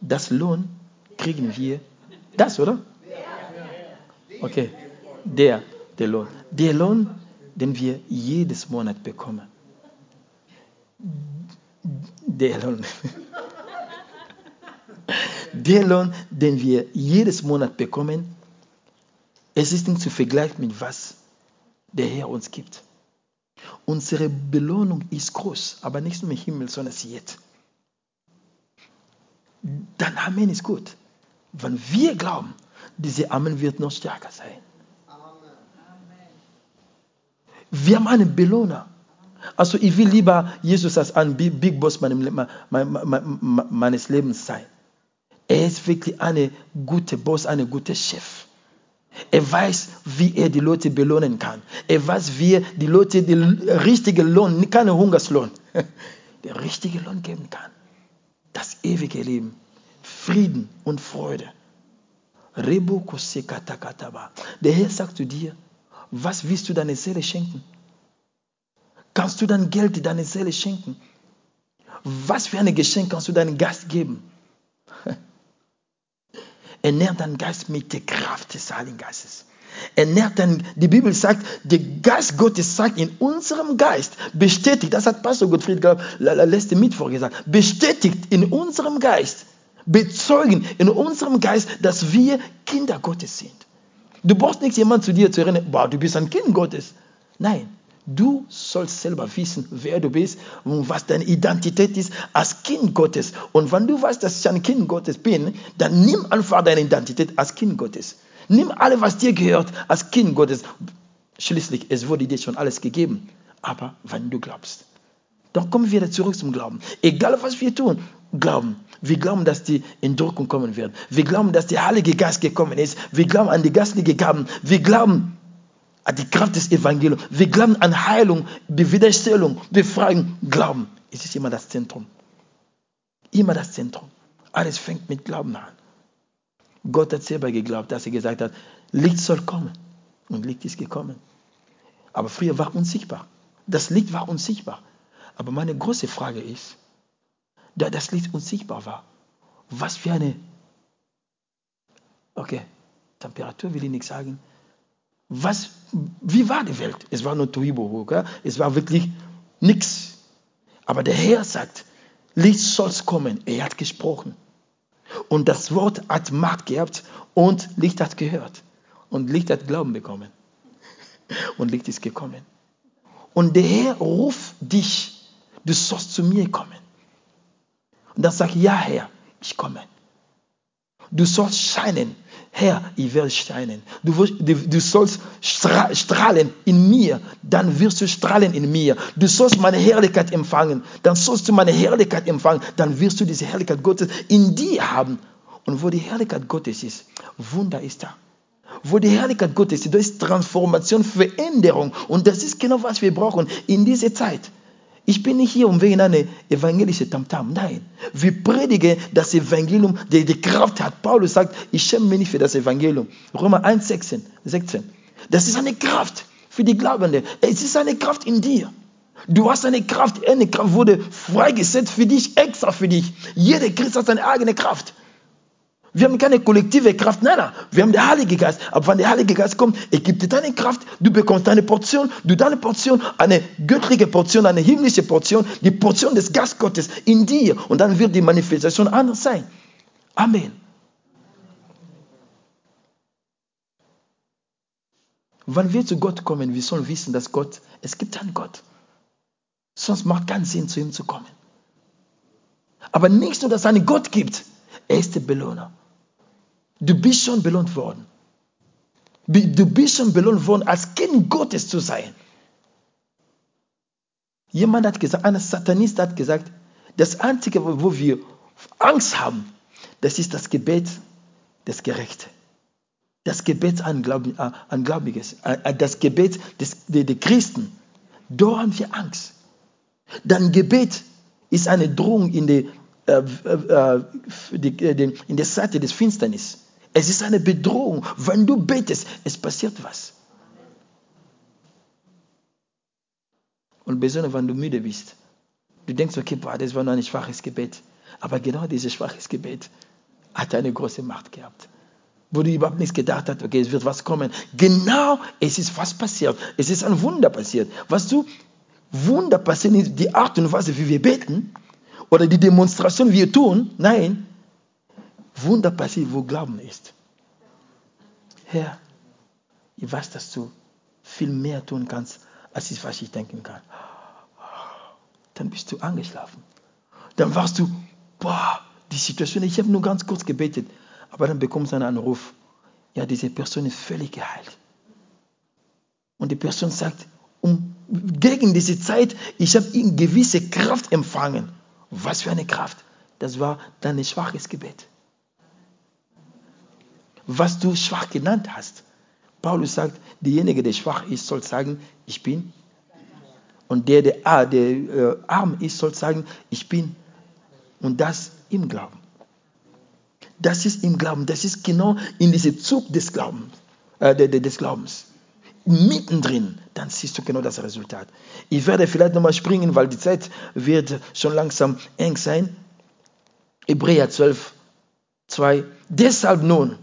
Das Lohn kriegen wir. Das, oder? Okay. Der, der Lohn. Der Lohn, den wir jedes Monat bekommen. Der Lohn. Der Lohn, den wir jedes Monat bekommen, es ist nicht zu vergleichen mit was der Herr uns gibt. Unsere Belohnung ist groß, aber nicht nur im Himmel, sondern jetzt. Dann Amen ist gut. Wenn wir glauben, diese Amen wird noch stärker sein. Wir haben einen Belohner. Also ich will lieber Jesus als ein Big Boss meines Lebens sein. Er ist wirklich eine gute Boss, eine gute Chef. Er weiß, wie er die Leute belohnen kann. Er weiß, wie er die Leute den richtigen Lohn, keinen Hungerslohn, den richtigen Lohn geben kann. Das ewige Leben, Frieden und Freude. Der Herr sagt zu dir, was willst du deiner Seele schenken? kannst du dein Geld, deine Seele schenken? Was für ein Geschenk kannst du deinem Geist geben? Ernähr deinen Geist mit der Kraft des Heiligen Geistes. Ernährt dann, die Bibel sagt, der Geist Gottes sagt in unserem Geist, bestätigt, das hat Pastor Gottfried letzte Mittwoch gesagt, bestätigt in unserem Geist, bezeugen in unserem Geist, dass wir Kinder Gottes sind. Du brauchst nicht jemand zu dir zu erinnern, boah, du bist ein Kind Gottes. Nein, du sollst selber wissen, wer du bist und was deine Identität ist als Kind Gottes. Und wenn du weißt, dass ich ein Kind Gottes bin, dann nimm einfach deine Identität als Kind Gottes. Nimm alles, was dir gehört, als Kind Gottes. Schließlich, es wurde dir schon alles gegeben. Aber wenn du glaubst, dann kommen wir wieder zurück zum Glauben. Egal, was wir tun, glauben. Wir glauben, dass die Entrückung kommen wird. Wir glauben, dass der Heilige Geist gekommen ist. Wir glauben an die geistlichen Gaben. Wir glauben an die Kraft des Evangeliums. Wir glauben an Heilung, Wiederstellung, Befreiung. Glauben. Es ist immer das Zentrum. Immer das Zentrum. Alles fängt mit Glauben an. Gott hat selber geglaubt, dass er gesagt hat, Licht soll kommen. Und Licht ist gekommen. Aber früher war unsichtbar. Das Licht war unsichtbar. Aber meine große Frage ist, da das Licht unsichtbar war, was für eine, okay, Temperatur will ich nicht sagen, was, wie war die Welt? Es war nur Tuibo, es war wirklich nichts. Aber der Herr sagt, Licht soll kommen. Er hat gesprochen. Und das Wort hat Macht gehabt und Licht hat gehört. Und Licht hat Glauben bekommen. Und Licht ist gekommen. Und der Herr ruft dich, du sollst zu mir kommen. Und dann sag ja Herr, ich komme. Du sollst scheinen. Herr, ich werde scheinen. Du, du, du, sollst strahlen in mir, dann wirst du strahlen in mir. Du sollst meine Herrlichkeit empfangen, dann sollst du meine Herrlichkeit empfangen, dann wirst du diese Herrlichkeit Gottes in dir haben. Und wo die Herrlichkeit Gottes ist, Wunder ist da. Wo die Herrlichkeit Gottes ist, da ist Transformation, Veränderung. Und das ist genau, was wir brauchen in dieser Zeit. Ich bin nicht hier, um wegen einer evangelischen Tamtam. Nein, wir predigen das Evangelium, der die Kraft hat. Paulus sagt, ich schäme mich nicht für das Evangelium. Römer 1, 16. 16. Das ist eine Kraft für die Glaubenden. Es ist eine Kraft in dir. Du hast eine Kraft, eine Kraft wurde freigesetzt für dich, extra für dich. Jeder Christ hat seine eigene Kraft. Wir haben keine kollektive Kraft, nein, nein, wir haben den Heiligen Geist. Aber wenn der Heilige Geist kommt, er gibt dir deine Kraft, du bekommst deine Portion, du deine Portion, eine göttliche Portion, eine himmlische Portion, die Portion des Geistes Gottes in dir. Und dann wird die Manifestation anders sein. Amen. Wenn wir zu Gott kommen, wir sollen wissen, dass Gott, es gibt einen Gott. Sonst macht keinen Sinn, zu ihm zu kommen. Aber nicht nur, dass es einen Gott gibt, er ist der Belohner. Du bist schon belohnt worden. Du bist schon belohnt worden, als Kind Gottes zu sein. Jemand hat gesagt, ein Satanist hat gesagt, das Einzige, wo wir Angst haben, das ist das Gebet des Gerechten. Das Gebet an, Glauben, an Gläubiges, das Gebet des, der, der Christen. Da haben wir Angst. Dein Gebet ist eine Drohung in der, äh, äh, äh in der Seite des Finsternis. Es ist eine Bedrohung. Wenn du betest, es passiert was. Und besonders, wenn du müde bist. Du denkst, okay, boah, das war nur ein schwaches Gebet. Aber genau dieses schwaches Gebet hat eine große Macht gehabt. Wo du überhaupt nichts gedacht hast, okay, es wird was kommen. Genau, es ist was passiert. Es ist ein Wunder passiert. Was du, Wunder passieren ist die Art und Weise, wie wir beten oder die Demonstration, wie wir tun. Nein, Wunder passiert, wo Glauben ist. Herr, ich weiß, dass du viel mehr tun kannst, als ich, was ich denken kann. Dann bist du angeschlafen. Dann warst du, boah, die Situation, ich habe nur ganz kurz gebetet, aber dann bekommst du einen Anruf. Ja, diese Person ist völlig geheilt. Und die Person sagt, um, gegen diese Zeit, ich habe eine gewisse Kraft empfangen. Was für eine Kraft? Das war dein schwaches Gebet was du schwach genannt hast. Paulus sagt, derjenige, der schwach ist, soll sagen, ich bin. Und der, der, ah, der äh, arm ist, soll sagen, ich bin. Und das im Glauben. Das ist im Glauben. Das ist genau in diesem Zug des Glaubens. Äh, des Glaubens. Mittendrin, dann siehst du genau das Resultat. Ich werde vielleicht nochmal springen, weil die Zeit wird schon langsam eng sein. Hebräer 12, 2. Deshalb nun,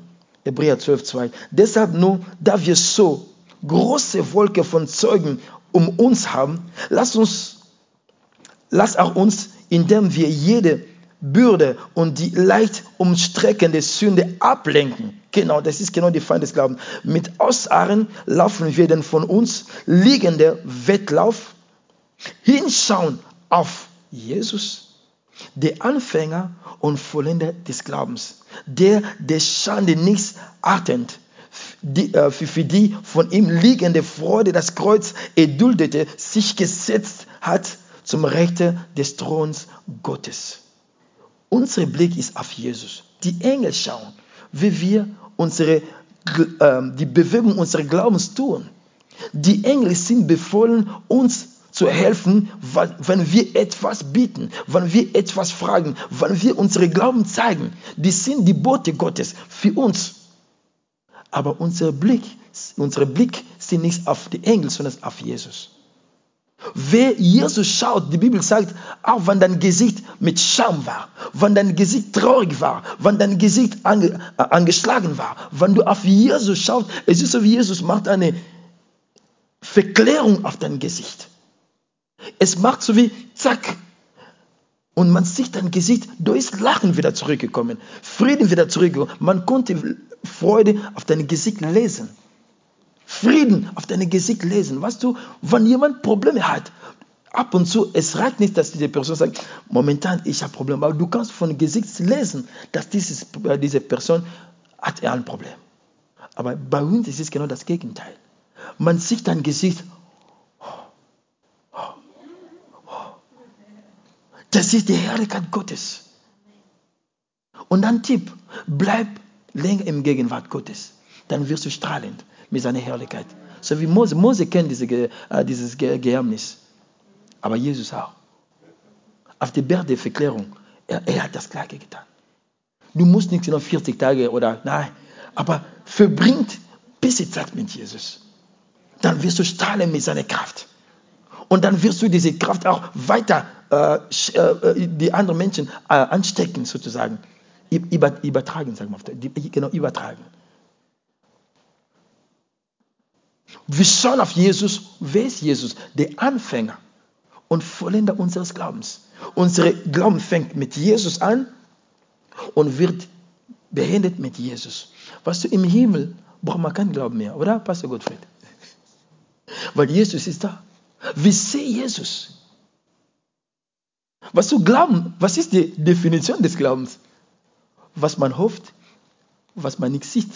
Hebräer 12, 2. Deshalb nun, da wir so große Wolke von Zeugen um uns haben, lass uns, lass auch uns, indem wir jede Bürde und die leicht umstreckende Sünde ablenken. Genau, das ist genau die Feind. Mit Ausharren laufen wir den von uns liegenden Wettlauf hinschauen auf Jesus, der Anfänger und Vollender des Glaubens, der der Schande nichts achtend die, äh, für die von ihm liegende Freude das Kreuz erduldete, sich gesetzt hat zum Rechte des Throns Gottes. Unser Blick ist auf Jesus. Die Engel schauen, wie wir unsere, äh, die Bewegung unseres Glaubens tun. Die Engel sind befohlen, uns zu helfen, wenn wir etwas bieten, wenn wir etwas fragen, wenn wir unsere Glauben zeigen. Die sind die Bote Gottes für uns. Aber unser Blick, unser Blick sind nicht auf die Engel, sondern auf Jesus. Wer Jesus schaut, die Bibel sagt, auch wenn dein Gesicht mit Scham war, wenn dein Gesicht traurig war, wenn dein Gesicht ange, äh, angeschlagen war, wenn du auf Jesus schaust, es ist so wie Jesus macht eine Verklärung auf dein Gesicht. Es macht so wie zack. Und man sieht dein Gesicht, da ist Lachen wieder zurückgekommen, Frieden wieder zurückgekommen. Man konnte Freude auf dein Gesicht lesen. Frieden auf deinem Gesicht lesen. Weißt du, wenn jemand Probleme hat, ab und zu, es reicht nicht, dass diese Person sagt, momentan ich habe Probleme, aber du kannst von Gesicht lesen, dass dieses, äh, diese Person hat ein Problem. Aber bei uns ist es genau das Gegenteil. Man sieht dein Gesicht, das ist die Herrlichkeit Gottes. Und dann Tipp, bleib länger im Gegenwart Gottes, dann wirst du strahlend mit seiner Herrlichkeit. So wie Mose. Mose kennt diese, äh, dieses Geheimnis. Aber Jesus auch. Auf der Berg der Verklärung, er, er hat das Gleiche getan. Du musst nicht nur 40 Tage oder nein, aber verbringt bisschen Zeit mit Jesus. Dann wirst du strahlen mit seiner Kraft. Und dann wirst du diese Kraft auch weiter die anderen Menschen äh, anstecken, sozusagen. Über, übertragen, sagen wir, genau, übertragen. Wir schauen auf Jesus. Wer ist Jesus? Der Anfänger und Vollender unseres Glaubens. Unser Glauben fängt mit Jesus an und wird beendet mit Jesus. Weißt du, im Himmel braucht man keinen Glauben mehr, oder, Pastor Gottfried? Weil Jesus ist da. Wir sehen Jesus. Was du glauben, was ist die Definition des Glaubens? Was man hofft, was man nicht sieht.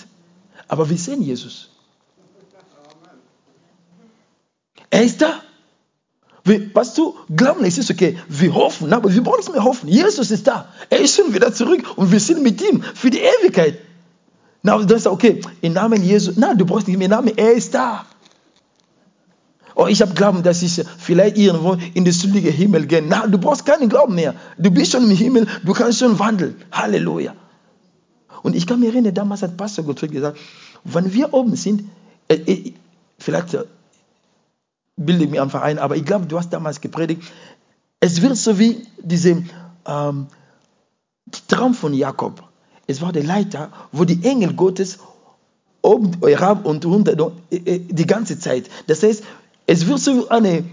Aber wir sehen Jesus. Er ist da. Wir, weißt du, glauben, es ist okay. Wir hoffen, aber wir brauchen nicht mehr hoffen. Jesus ist da. Er ist schon wieder zurück und wir sind mit ihm für die Ewigkeit. Na, du denkst, okay, im Namen Jesus. Nein, du brauchst nicht mehr Namen. Er ist da. Oh, ich habe Glauben, dass ich vielleicht irgendwo in den sündigen Himmel gehe. Nein, du brauchst keinen Glauben mehr. Du bist schon im Himmel, du kannst schon wandeln. Halleluja. Und ich kann mich erinnern, damals hat Pastor Gottfried gesagt, wenn wir oben sind, äh, äh, vielleicht bilde ich mir einfach ein, aber ich glaube, du hast damals gepredigt, es wird so wie diese ähm, Traum von Jakob. Es war der Leiter, wo die Engel Gottes oben herab und runter äh, äh, die ganze Zeit. Das heißt, es wird so eine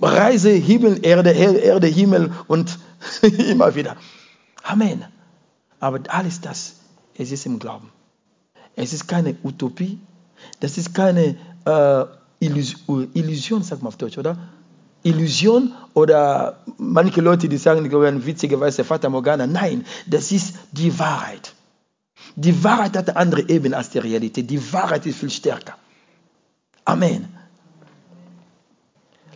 Reise Himmel, Erde, Erde, Himmel und immer wieder. Amen. Aber alles das, es ist im Glauben. Es ist keine Utopie, das ist keine äh, Illusion, sagt man auf Deutsch, oder? Illusion oder manche Leute, die sagen, die glauben witzigerweise Vater Morgana. Nein, das ist die Wahrheit. Die Wahrheit hat eine andere Ebene als die Realität. Die Wahrheit ist viel stärker. Amen.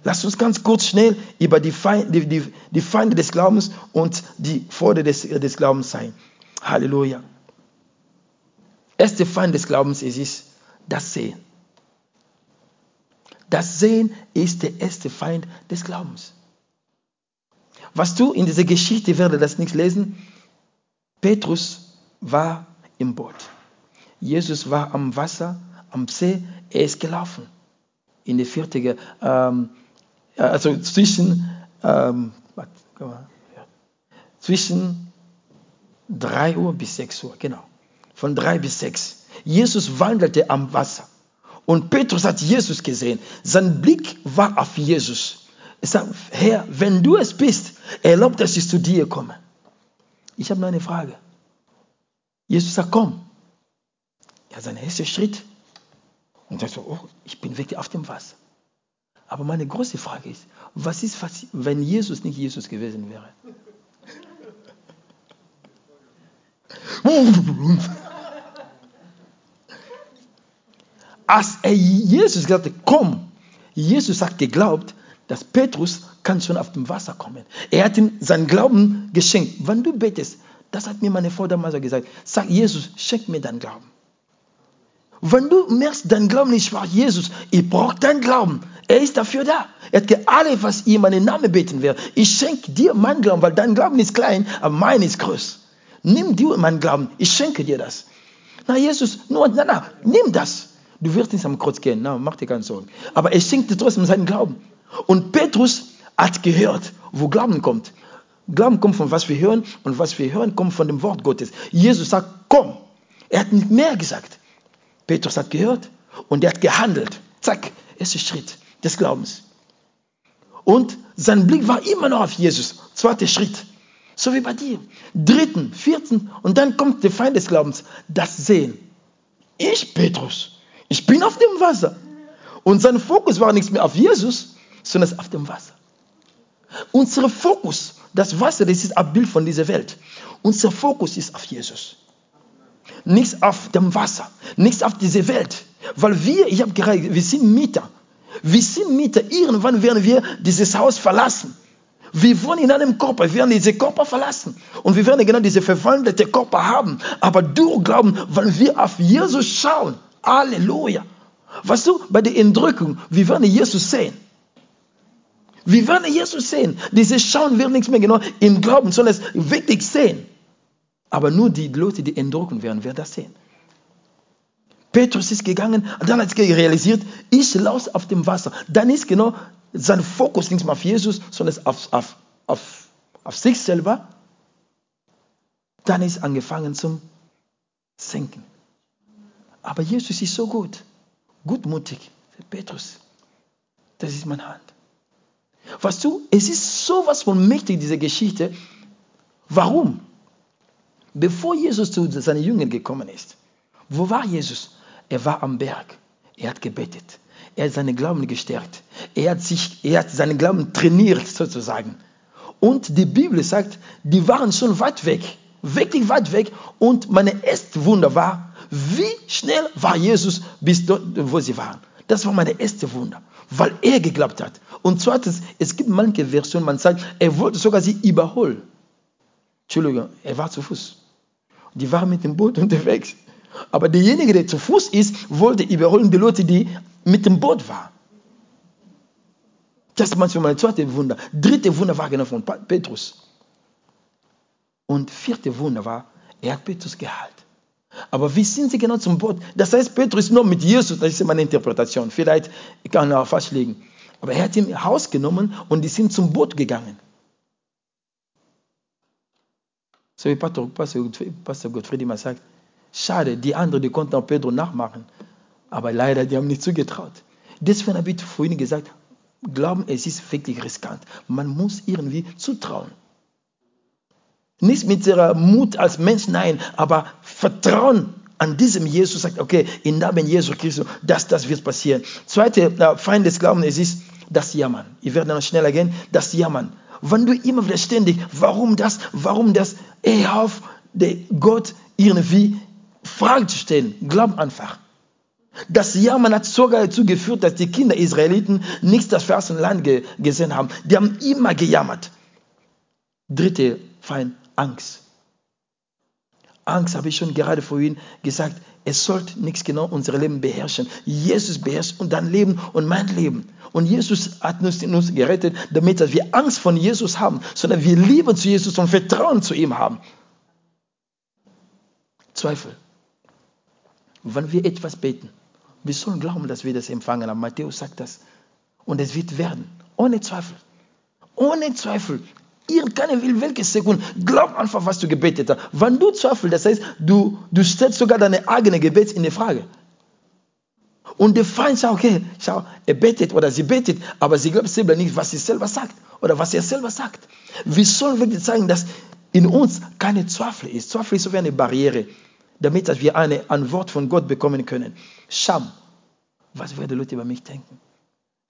Lass uns ganz kurz schnell über die, Feinde, die, die, Feinde des Glaubens und die Freude des, des Glaubens sein. Halleluja. Erster Feind des Glaubens ist das Sehen. Das Sehen ist der erste Feind des Glaubens. Was du in dieser Geschichte, ich werde das nicht lesen, Petrus war im Boot. Jesus war am Wasser, am See, er ist gelaufen. in der vierten, ähm, also zwischen, ähm, zwischen 3 Uhr bis 6 Uhr, genau. Von 3 bis 6. Jesus wandelte am Wasser. Und Petrus hat Jesus gesehen. Sein Blick war auf Jesus. Er sagt, Herr, wenn du es bist, erlaub, dass ich zu dir komme. Ich habe noch eine Frage. Jesus sagt, komm. Er hat seinen ersten Schritt. Und er sagt, oh, ich bin wirklich auf dem Wasser. Aber meine große Frage ist, was ist, wenn Jesus nicht Jesus gewesen wäre? Als er Jesus hat, komm, Jesus hat geglaubt, dass Petrus kann schon auf dem Wasser kommen. Er hat ihm seinen Glauben geschenkt. Wenn du betest, das hat mir meine Frau damals gesagt, sag Jesus, schenk mir deinen Glauben. Wenn du merkst, dein Glauben ist schwach, Jesus, ich brauche deinen Glauben. Er ist dafür da. Er hat alle, was ihr meinen Namen beten wird, ich schenke dir meinen Glauben, weil dein Glauben ist klein, aber mein ist groß. Nimm dir meinen Glauben, ich schenke dir das. Na, Jesus, nur, na, na, nimm das. Du wirst nicht am Kreuz gehen, na, mach dir keine Sorgen. Aber er schenkt dir trotzdem seinen Glauben. Und Petrus hat gehört, wo Glauben kommt. Glauben kommt von was wir hören und was wir hören kommt von dem Wort Gottes. Jesus sagt, komm. Er hat nicht mehr gesagt. Petrus hat gehört und er hat gehandelt. Zack, erster Schritt des Glaubens. Und sein Blick war immer noch auf Jesus. Zweiter Schritt. So wie bei dir. Dritten, vierten und dann kommt der Feind des Glaubens. Das Sehen. Ich, Petrus, ich bin auf dem Wasser. Und sein Fokus war nicht mehr auf Jesus, sondern auf dem Wasser. Unser Fokus, das Wasser, das ist ein Bild von dieser Welt. Unser Fokus ist auf Jesus. Nichts auf dem Wasser, nichts auf diese Welt. Weil wir, ich habe gerade, wir sind Mieter. Wir sind Mieter. Irgendwann werden wir dieses Haus verlassen. Wir wohnen in einem Körper, wir werden diesen Körper verlassen. Und wir werden genau diese verwandelte Körper haben. Aber durch Glauben, weil wir auf Jesus schauen. Halleluja. Weißt du, bei der Entrückung, wir werden Jesus sehen. Wir werden Jesus sehen. Dieses Schauen wird nichts mehr genau im Glauben, sondern es wirklich sehen. Aber nur die Leute, die entrücken werden, werden das sehen. Petrus ist gegangen und dann hat er realisiert, ich laufe auf dem Wasser. Dann ist genau sein Fokus nicht mehr auf Jesus, sondern auf, auf, auf, auf sich selber. Dann ist angefangen zum Senken. Aber Jesus ist so gut, gutmutig. Petrus, das ist meine Hand. Weißt du, es ist sowas von mächtig, diese Geschichte. Warum? Bevor Jesus zu seinen Jüngern gekommen ist, wo war Jesus? Er war am Berg. Er hat gebetet. Er hat seinen Glauben gestärkt. Er hat, sich, er hat seinen Glauben trainiert sozusagen. Und die Bibel sagt, die waren schon weit weg, wirklich weit weg. Und meine erste Wunder war, wie schnell war Jesus bis dort, wo sie waren. Das war meine erste Wunder, weil er geglaubt hat. Und zweitens, es gibt manche Versionen, man sagt, er wollte sogar sie überholen. Entschuldigung, er war zu Fuß. Die waren mit dem Boot unterwegs. Aber derjenige, der zu Fuß ist, wollte überholen die Leute, die mit dem Boot waren. Das ist manchmal mein zweites Wunder. Dritte Wunder war genau von Petrus. Und vierte Wunder war, er hat Petrus geheilt. Aber wie sind sie genau zum Boot? Das heißt, Petrus ist nur mit Jesus, das ist meine Interpretation. Vielleicht kann er falsch liegen. Aber er hat ihn Haus genommen und die sind zum Boot gegangen. So wie Pastor, Pastor Gottfried immer sagt, schade, die anderen, die konnten auch Pedro nachmachen. Aber leider, die haben nicht zugetraut. Deswegen habe ich vorhin gesagt, Glauben, es ist wirklich riskant. Man muss irgendwie zutrauen. Nicht mit ihrer Mut als Mensch, nein, aber Vertrauen an diesem Jesus sagt, okay, im Namen Jesus Christus, das, das wird passieren. Zweite äh, Feind des Glaubens, es ist das Jammern. Ich werde noch schneller gehen, das Jammern. Wenn du immer wieder ständig, warum das, warum das, ey, auf Gott irgendwie Fragen zu stellen, glaub einfach. Das Jammern hat sogar dazu geführt, dass die Kinder Israeliten nichts das verlassene Land ge gesehen haben. Die haben immer gejammert. Dritte Feind, Angst. Angst habe ich schon gerade vorhin gesagt, es sollte nichts genau unser Leben beherrschen. Jesus beherrscht und dein Leben und mein Leben. Und Jesus hat uns, uns gerettet, damit wir Angst von Jesus haben, sondern wir Liebe zu Jesus und Vertrauen zu ihm haben. Zweifel. Wenn wir etwas beten Wir sollen glauben, dass wir das empfangen haben. Matthäus sagt das. Und es wird werden. Ohne Zweifel. Ohne Zweifel. Irgendeine will welche Sekunde. Glaub einfach, was du gebetet hast. Wenn du zweifelst, das heißt, du, du stellst sogar deine eigene Gebet in die Frage. Und der Feind sagt, okay, schau, er betet oder sie betet, aber sie glaubt selber nicht, was sie selber sagt oder was er selber sagt. Wir sollen wirklich zeigen, dass in uns keine Zweifel ist. Zweifel ist so wie eine Barriere, damit dass wir eine Antwort von Gott bekommen können. Scham. Was werden Leute über mich denken?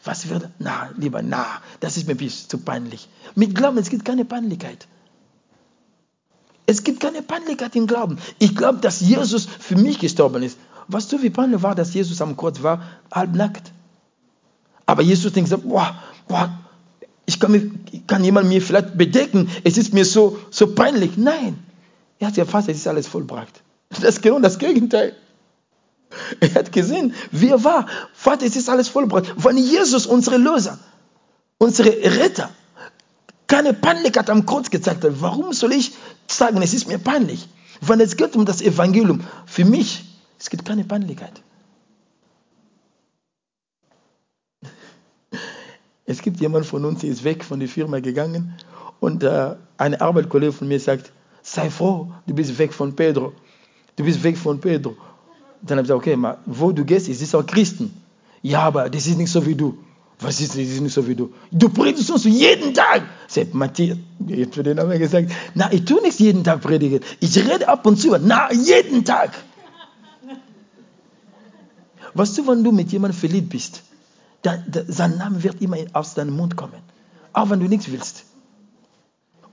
Was wird? Na, lieber, na, das ist mir bis zu peinlich. Mit Glauben, es gibt keine Peinlichkeit. Es gibt keine Peinlichkeit im Glauben. Ich glaube, dass Jesus für mich gestorben ist. Was du wie peinlich war, dass Jesus am Kreuz war, halbnackt. Aber Jesus denkt so, boah, boah, ich kann, kann jemand mir vielleicht bedecken, es ist mir so, so peinlich. Nein, er hat gesagt, es ist alles vollbracht. Das genau das Gegenteil. Er hat gesehen, wie er war. Vater, es ist alles vollbracht. Wenn Jesus, unsere Löser, unsere Retter, keine Panik hat am Kreuz gezeigt hat, warum soll ich sagen, es ist mir peinlich? Wenn es geht um das Evangelium, für mich, es gibt keine Peinlichkeit. Es gibt jemand von uns, der ist weg von der Firma gegangen und äh, eine Arbeitskollege von mir sagt, sei froh, du bist weg von Pedro. Du bist weg von Pedro. Dann habe ich gesagt, okay, wo du gehst, ist es auch Christen. Ja, aber das ist nicht so wie du. Was ist das? Ist nicht so wie du. Du predigst uns jeden Tag. Sagt Matthias, jetzt für den Namen gesagt, na, ich tue nicht jeden Tag predigen. Ich rede ab und zu, na, jeden Tag. Weißt du, wenn du mit jemandem verliebt bist, dann, sein Name wird immer aus deinem Mund kommen. Auch wenn du nichts willst.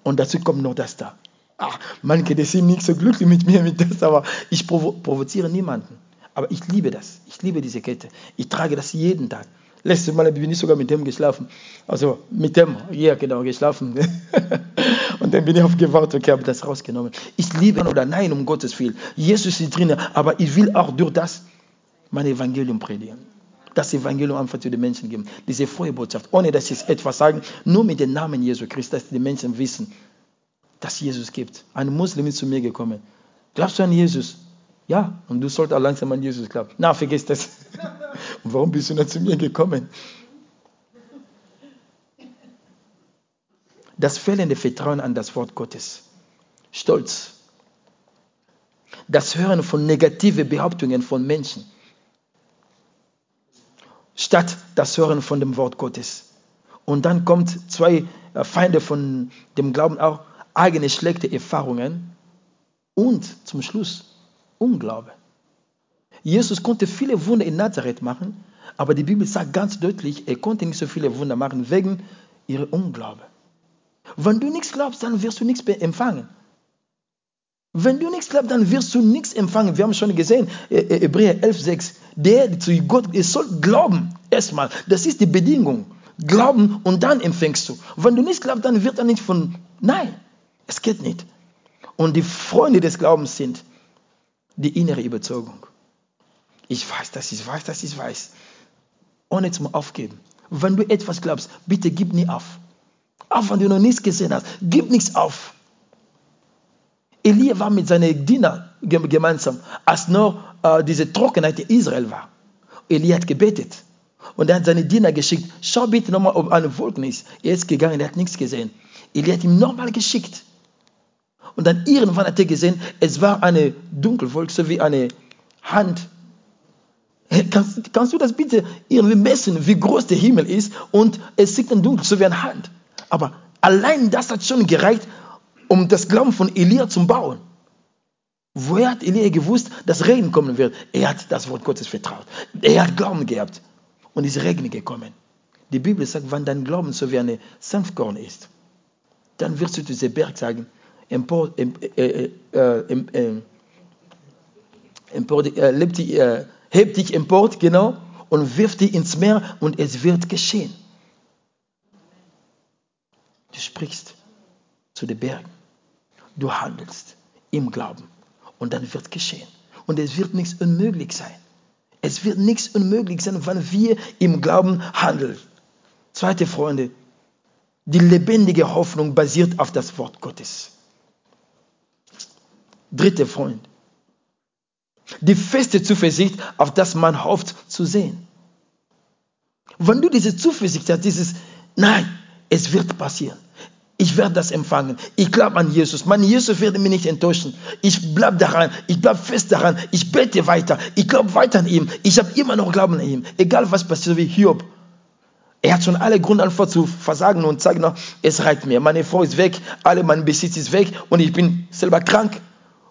Und dazu kommt noch das da. Ach, manche, die sind nicht so glücklich mit mir, mit das, aber ich provo provoziere niemanden. Aber ich liebe das. Ich liebe diese Kette. Ich trage das jeden Tag. Letztes Mal bin ich sogar mit dem geschlafen. Also mit dem, ja genau, geschlafen. und dann bin ich aufgewacht und habe das rausgenommen. Ich liebe oder nein, um Gottes Willen. Jesus ist drin, aber ich will auch durch das mein Evangelium predigen. Das Evangelium einfach zu den Menschen geben. Diese frohe Botschaft. Ohne dass ich etwas sagen, nur mit dem Namen Jesu Christus, dass die Menschen wissen, dass Jesus gibt. Ein Muslim ist zu mir gekommen. Glaubst du an Jesus? Ja, und du solltest auch langsam an Jesus glauben. Na, vergiss das. Und warum bist du dann zu mir gekommen? Das fehlende Vertrauen an das Wort Gottes. Stolz. Das Hören von negativen Behauptungen von Menschen. Statt das Hören von dem Wort Gottes. Und dann kommt zwei äh, Feinde von dem Glauben auch eigene schlechte Erfahrungen und zum Schluss Unglaube. Jesus konnte viele Wunder in Nazareth machen, aber die Bibel sagt ganz deutlich, er konnte nicht so viele Wunder machen wegen ihrer Unglaube. Wenn du nichts glaubst, dann wirst du nichts empfangen. Wenn du nichts glaubst, dann wirst du nichts empfangen. Wir haben schon gesehen, äh, äh, Hebräer 11,6, der zu Gott, es soll glauben, erstmal. Das ist die Bedingung. Glauben und dann empfängst du. Wenn du nichts glaubst, dann wird er nicht von, nein. Es geht nicht. Und die Freunde des Glaubens sind die innere Überzeugung. Ich weiß, dass ich weiß, dass ich weiß. Ohne zum Aufgeben. Wenn du etwas glaubst, bitte gib nie auf. Auch wenn du noch nichts gesehen hast, gib nichts auf. Elia war mit seinen Dienern gemeinsam, als noch äh, diese Trockenheit in Israel war. Elia hat gebetet. Und er hat seine Diener geschickt. Schau bitte nochmal, ob eine Wolke ist. Er ist gegangen, er hat nichts gesehen. Elia hat ihm nochmal geschickt. Und dann irgendwann hat er gesehen, es war eine Dunkelwolke, so wie eine Hand. Kannst, kannst, du das bitte irgendwie messen, wie groß der Himmel ist? Und es sieht dann dunkel, so wie eine Hand. Aber allein das hat schon gereicht, um das Glauben von Elia zu bauen. Woher hat Elia gewusst, dass Regen kommen wird? Er hat das Wort Gottes vertraut. Er hat Glauben gehabt. Und es ist Regen gekommen. Die Bibel sagt, wenn dein Glauben so wie eine Sanftkorn ist, dann wirst du zu diesem Berg sagen, hebt dich, hebt dich empor, genau, und wirft dich ins Meer und es wird geschehen. Du sprichst zu den Bergen. Du handelst im Glauben und dann wird geschehen. Und es wird nichts unmöglich sein. Es wird nichts unmöglich sein, wenn wir im Glauben handeln. Zweite Freunde, die lebendige Hoffnung basiert auf das Wort Gottes. Dritter Freund. Die feste Zuversicht, auf das man hofft, zu sehen. Wenn du diese Zuversicht hast, dieses, nein, es wird passieren. Ich werde das empfangen. Ich glaube an Jesus. Mein Jesus wird mich nicht enttäuschen. Ich bleibe daran. Ich bleibe fest daran. Ich bete weiter. Ich glaube weiter an ihm. Ich habe immer noch Glauben an ihm. Egal was passiert, wie Hiob. Er hat schon alle Gründe einfach zu versagen und sagt noch, es reicht mir. Meine Frau ist weg, alle mein Besitz ist weg und ich bin selber krank.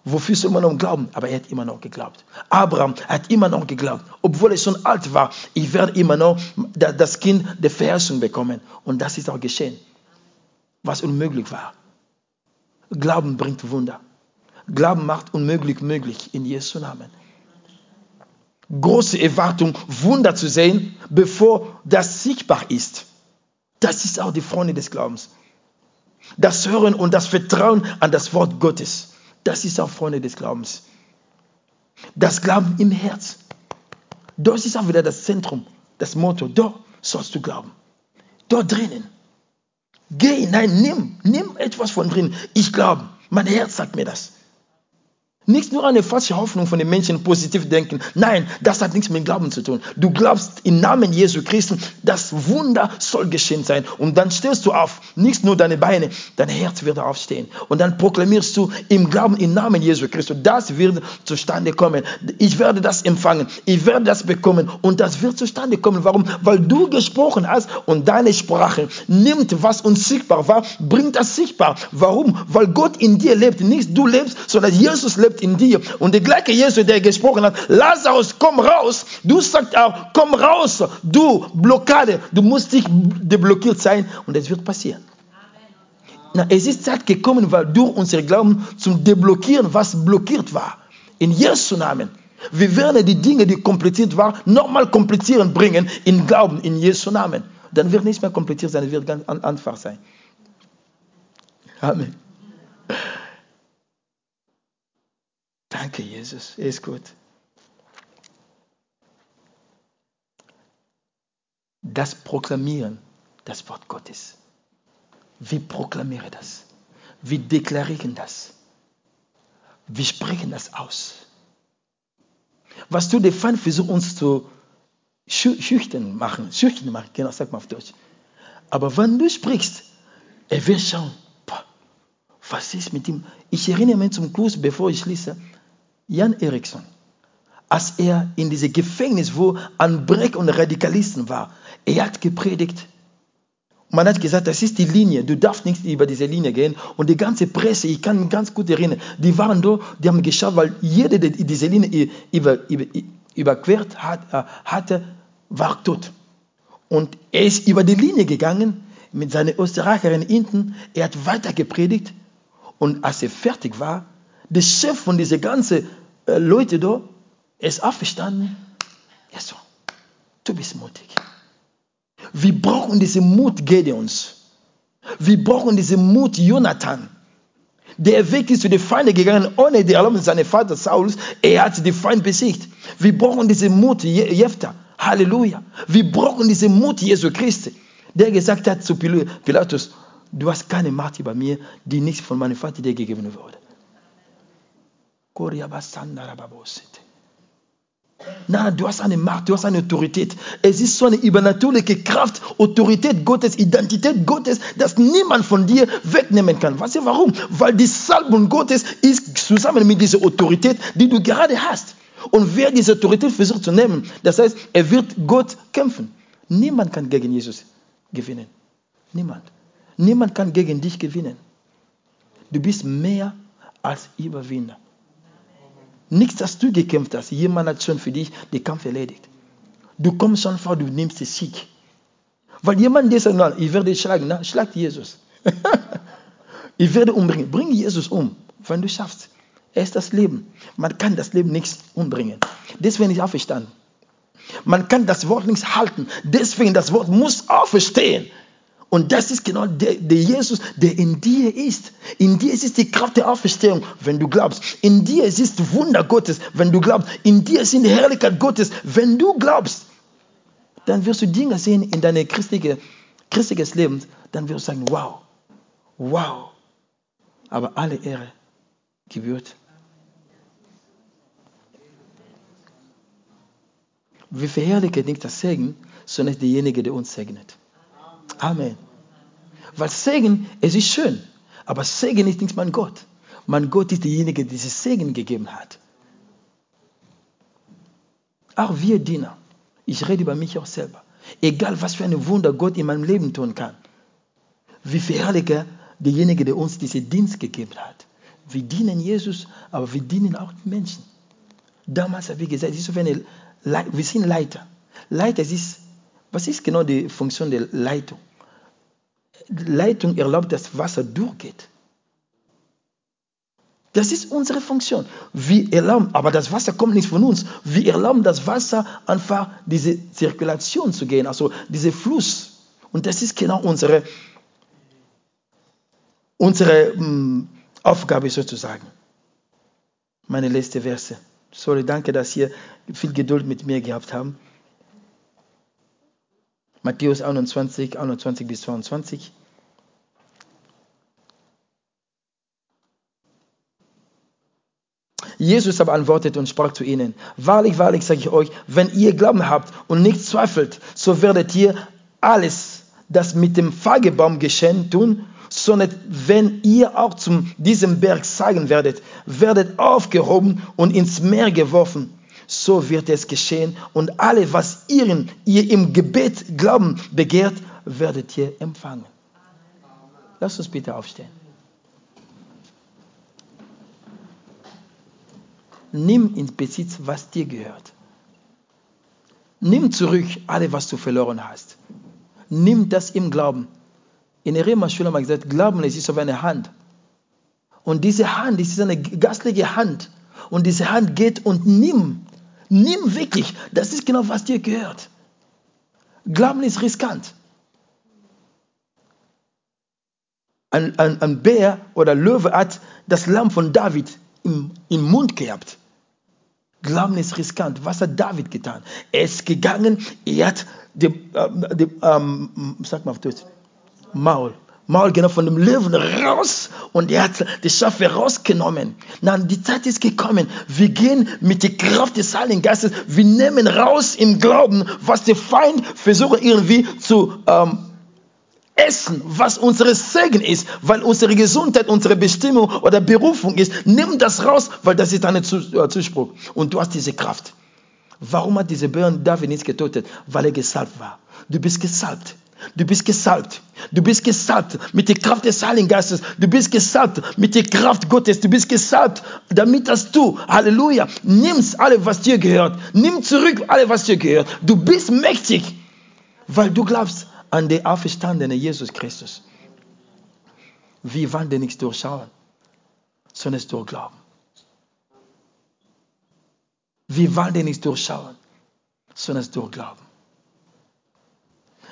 Wofür soll man noch glauben? Aber er hat immer noch geglaubt. Abraham hat immer noch geglaubt. Obwohl er schon alt war, ich werde immer noch das Kind der Verheißung bekommen. Und das ist auch geschehen. Was unmöglich war. Glauben bringt Wunder. Glauben macht unmöglich möglich in Jesu Namen. Große Erwartung, Wunder zu sehen, bevor das sichtbar ist. Das ist auch die Freunde des Glaubens. Das Hören und das Vertrauen an das Wort Gottes. Das ist auch Freunde des Glaubens. Das Glauben im Herz. Das ist auch wieder das Zentrum, das Motto. Dort sollst du glauben. Dort drinnen. Geh hinein, nimm, nimm etwas von drin. Ich glaube, mein Herz sagt mir das. Nicht nur eine falsche Hoffnung von den Menschen positiv denken. Nein, das hat nichts mit Glauben zu tun. Du glaubst im Namen Jesu Christi, das Wunder soll geschehen sein. Und dann stehst du auf. Nicht nur deine Beine, dein Herz wird aufstehen. Und dann proklamierst du im Glauben im Namen Jesu Christi. Das wird zustande kommen. Ich werde das empfangen. Ich werde das bekommen. Und das wird zustande kommen. Warum? Weil du gesprochen hast und deine Sprache nimmt, was unsichtbar war, bringt das sichtbar. Warum? Weil Gott in dir lebt. Nicht du lebst, sondern Jesus lebt lebt in dir. Und der gleiche Jesus, der gesprochen hat, Lazarus, komm raus. Du sagst auch, komm raus, du Blockade. Du musst nicht deblockiert sein und es wird passieren. Na, es ist Zeit gekommen, weil durch unsere Glauben zum Deblockieren, was blockiert war. In Jesu Namen. Wir werden die Dinge, die kompliziert waren, nochmal komplizieren bringen in Glauben, in Jesu Namen. Dann wird nicht mehr kompliziert sein, es wird ganz einfach sein. Amen. Danke, Jesus. Ist gut. Das Proklamieren, das Wort Gottes. Wir proklamieren das. Wir deklarieren das. Wir sprechen das aus. Was tut der Feind versucht uns zu schüchtern machen, schüchtern machen, genau, sag mal auf Deutsch. Aber wenn du sprichst, er wird schauen, boah, was ist mit ihm? Ich erinnere mich zum Kurs, bevor ich schließe, Jan Eriksson, als er in diesem Gefängnis, wo Anbrech und Radikalisten war, er hat gepredigt. Man hat gesagt, das ist die Linie, du darfst nicht über diese Linie gehen. Und die ganze Presse, ich kann mich ganz gut erinnern, die waren da, die haben geschaut, weil jeder, der diese Linie über, über, überquert hat, äh, hatte, war tot. Und er ist über die Linie gegangen mit seiner Österreicherin hinten. Er hat weiter gepredigt. Und als er fertig war, der Chef von dieser ganzen äh, Leute da ist aufgestanden. Ja, so, du bist mutig. Wir brauchen diesen Mut Gedeons. Wir brauchen diesen Mut Jonathan. Der Weg ist zu den Feinden gegangen, ohne die Erlaubnis seines Vaters Sauls. Er hat die Feind besiegt. Wir brauchen diesen Mut Jephtha. Halleluja. Wir brauchen diesen Mut Jesu Christi, der gesagt hat zu Pilatus, du hast keine Macht über mir, die nicht von meinem Vater dir gegeben wurde. Na, du hast eine Macht, du hast eine Autorität. Es ist so eine übernatürliche Kraft, Autorität Gottes, Identität Gottes, dass niemand von dir wegnehmen kann. Weißt du warum? Weil die Salbung Gottes ist zusammen mit dieser Autorität, die du gerade hast. Und wer diese Autorität versucht zu nehmen, das heißt, er wird Gott kämpfen. Niemand kann gegen Jesus gewinnen. Niemand. Niemand kann gegen dich gewinnen. Du bist mehr als Überwinder. Nichts, dass du gekämpft hast. Jemand hat schon für dich den Kampf erledigt. Du kommst schon vor, du nimmst den Sieg. Weil jemand, der sagt, nein, ich werde schlagen, na, schlag Jesus. ich werde umbringen. Bring Jesus um, wenn du schaffst. Er ist das Leben. Man kann das Leben nicht umbringen. Deswegen ist auferstanden. Man kann das Wort nicht halten. Deswegen das Wort muss auferstehen. Und das ist genau der, der, Jesus, der in dir ist. In dir ist die Kraft der Auferstehung, wenn du glaubst. In dir ist Wunder Gottes, wenn du glaubst. In dir ist die Herrlichkeit Gottes, wenn du glaubst. Dann wirst du Dinge sehen in deinem christlichen Leben. Dann wirst du sagen, wow, wow. Aber alle Ehre gebührt. wir verherrlichen nicht das Segen, sondern derjenige, der uns segnet. Amen. Weil Segen, es ist schön, aber Segen ist nicht mein Gott. Mein Gott ist derjenige, der dieses Segen gegeben hat. Auch wir Diener, ich rede über mich auch selber. Egal, was für ein Wunder Gott in meinem Leben tun kann, wir verherrlichen derjenige, der uns diesen Dienst gegeben hat. Wir dienen Jesus, aber wir dienen auch Menschen. Damals habe ich gesagt, ist so eine, wir sind Leiter. Leiter ist, was ist genau die Funktion der Leitung? Leitung erlaubt, dass Wasser durchgeht. Das ist unsere Funktion. Wir erlauben, aber das Wasser kommt nicht von uns. Wir erlauben das Wasser einfach diese Zirkulation zu gehen, also diese Fluss. Und das ist genau unsere, unsere mh, hm, Aufgabe sozusagen. Meine letzte Verse. Sorry, danke, dass ihr viel Geduld mit mir gehabt habt. Matthäus 21, 21 bis 22. Jesus aber antwortete und sprach zu ihnen, wahrlich, wahrlich sage ich euch, wenn ihr Glauben habt und nicht zweifelt, so werdet ihr alles, das mit dem Fagebaum geschehen, tun, sondern wenn ihr auch zu diesem Berg sagen werdet, werdet aufgehoben und ins Meer geworfen, so wird es geschehen und alles, was ihr, ihr im Gebet Glauben begehrt, werdet ihr empfangen. Lass uns bitte aufstehen. Nimm in Besitz, was dir gehört. Nimm zurück alles, was du verloren hast. Nimm das im Glauben. In der Rema-Schule haben wir gesagt, Glauben ist auf eine Hand. Und diese Hand, das ist eine gastliche Hand. Und diese Hand geht und nimm. Nimm wirklich. Das ist genau, was dir gehört. Glauben ist riskant. Ein, ein, ein Bär oder Löwe hat das Lamm von David im, im Mund gehabt. Glauben ist riskant. Was hat David getan? Er ist gegangen, er hat die, äh, die ähm, sag mal auf Deutsch, Maul, Maul genau von dem Löwen raus und er hat die Schafe rausgenommen. Nein, die Zeit ist gekommen. Wir gehen mit der Kraft des Heiligen Geistes. Wir nehmen raus im Glauben, was der Feind versucht irgendwie zu ähm, essen, was unsere Segen ist, weil unsere Gesundheit, unsere Bestimmung oder Berufung ist. Nimm das raus, weil das ist ein äh, Zuspruch. Und du hast diese Kraft. Warum hat diese Bären David nicht getötet? Weil er gesalbt war. Du bist gesalbt. Du bist gesalbt. Du bist gesalbt mit der Kraft des Heiligen Geistes. Du bist gesalbt mit der Kraft Gottes. Du bist gesalbt, damit dass du, Halleluja, nimmst alles, was dir gehört. Nimm zurück alles, was dir gehört. Du bist mächtig, weil du glaubst an den auferstandenen Jesus Christus. Wir wollen nichts durchschauen, sondern es durchglauben. Wir wollen nicht durchschauen, sondern es durchglauben.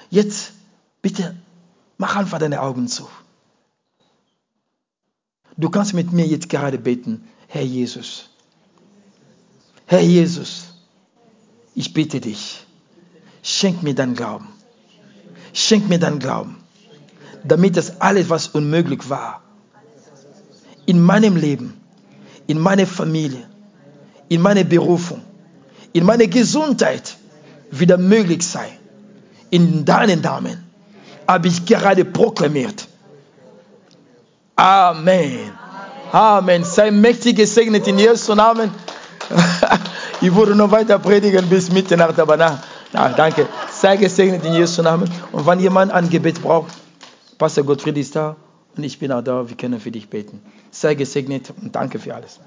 Jetzt bitte mach einfach deine Augen zu. Du kannst mit mir jetzt gerade beten, Herr Jesus. Herr Jesus, ich bitte dich, schenk mir dein Glauben. Schenk mir deinen Glauben, damit das alles, was unmöglich war, in meinem Leben, in meiner Familie, in meiner Berufung, in meiner Gesundheit wieder möglich sei. In deinen Namen habe ich gerade proklamiert. Amen. Amen. Sei mächtig gesegnet in Jesu Namen. ich würde noch weiter predigen bis Mitternacht, aber na, na danke. Sei gesegnet in Jesu Namen. Und wenn jemand ein Gebet braucht, Pastor Gottfried ist da und ich bin auch da. Wir können für dich beten. Sei gesegnet und danke für alles.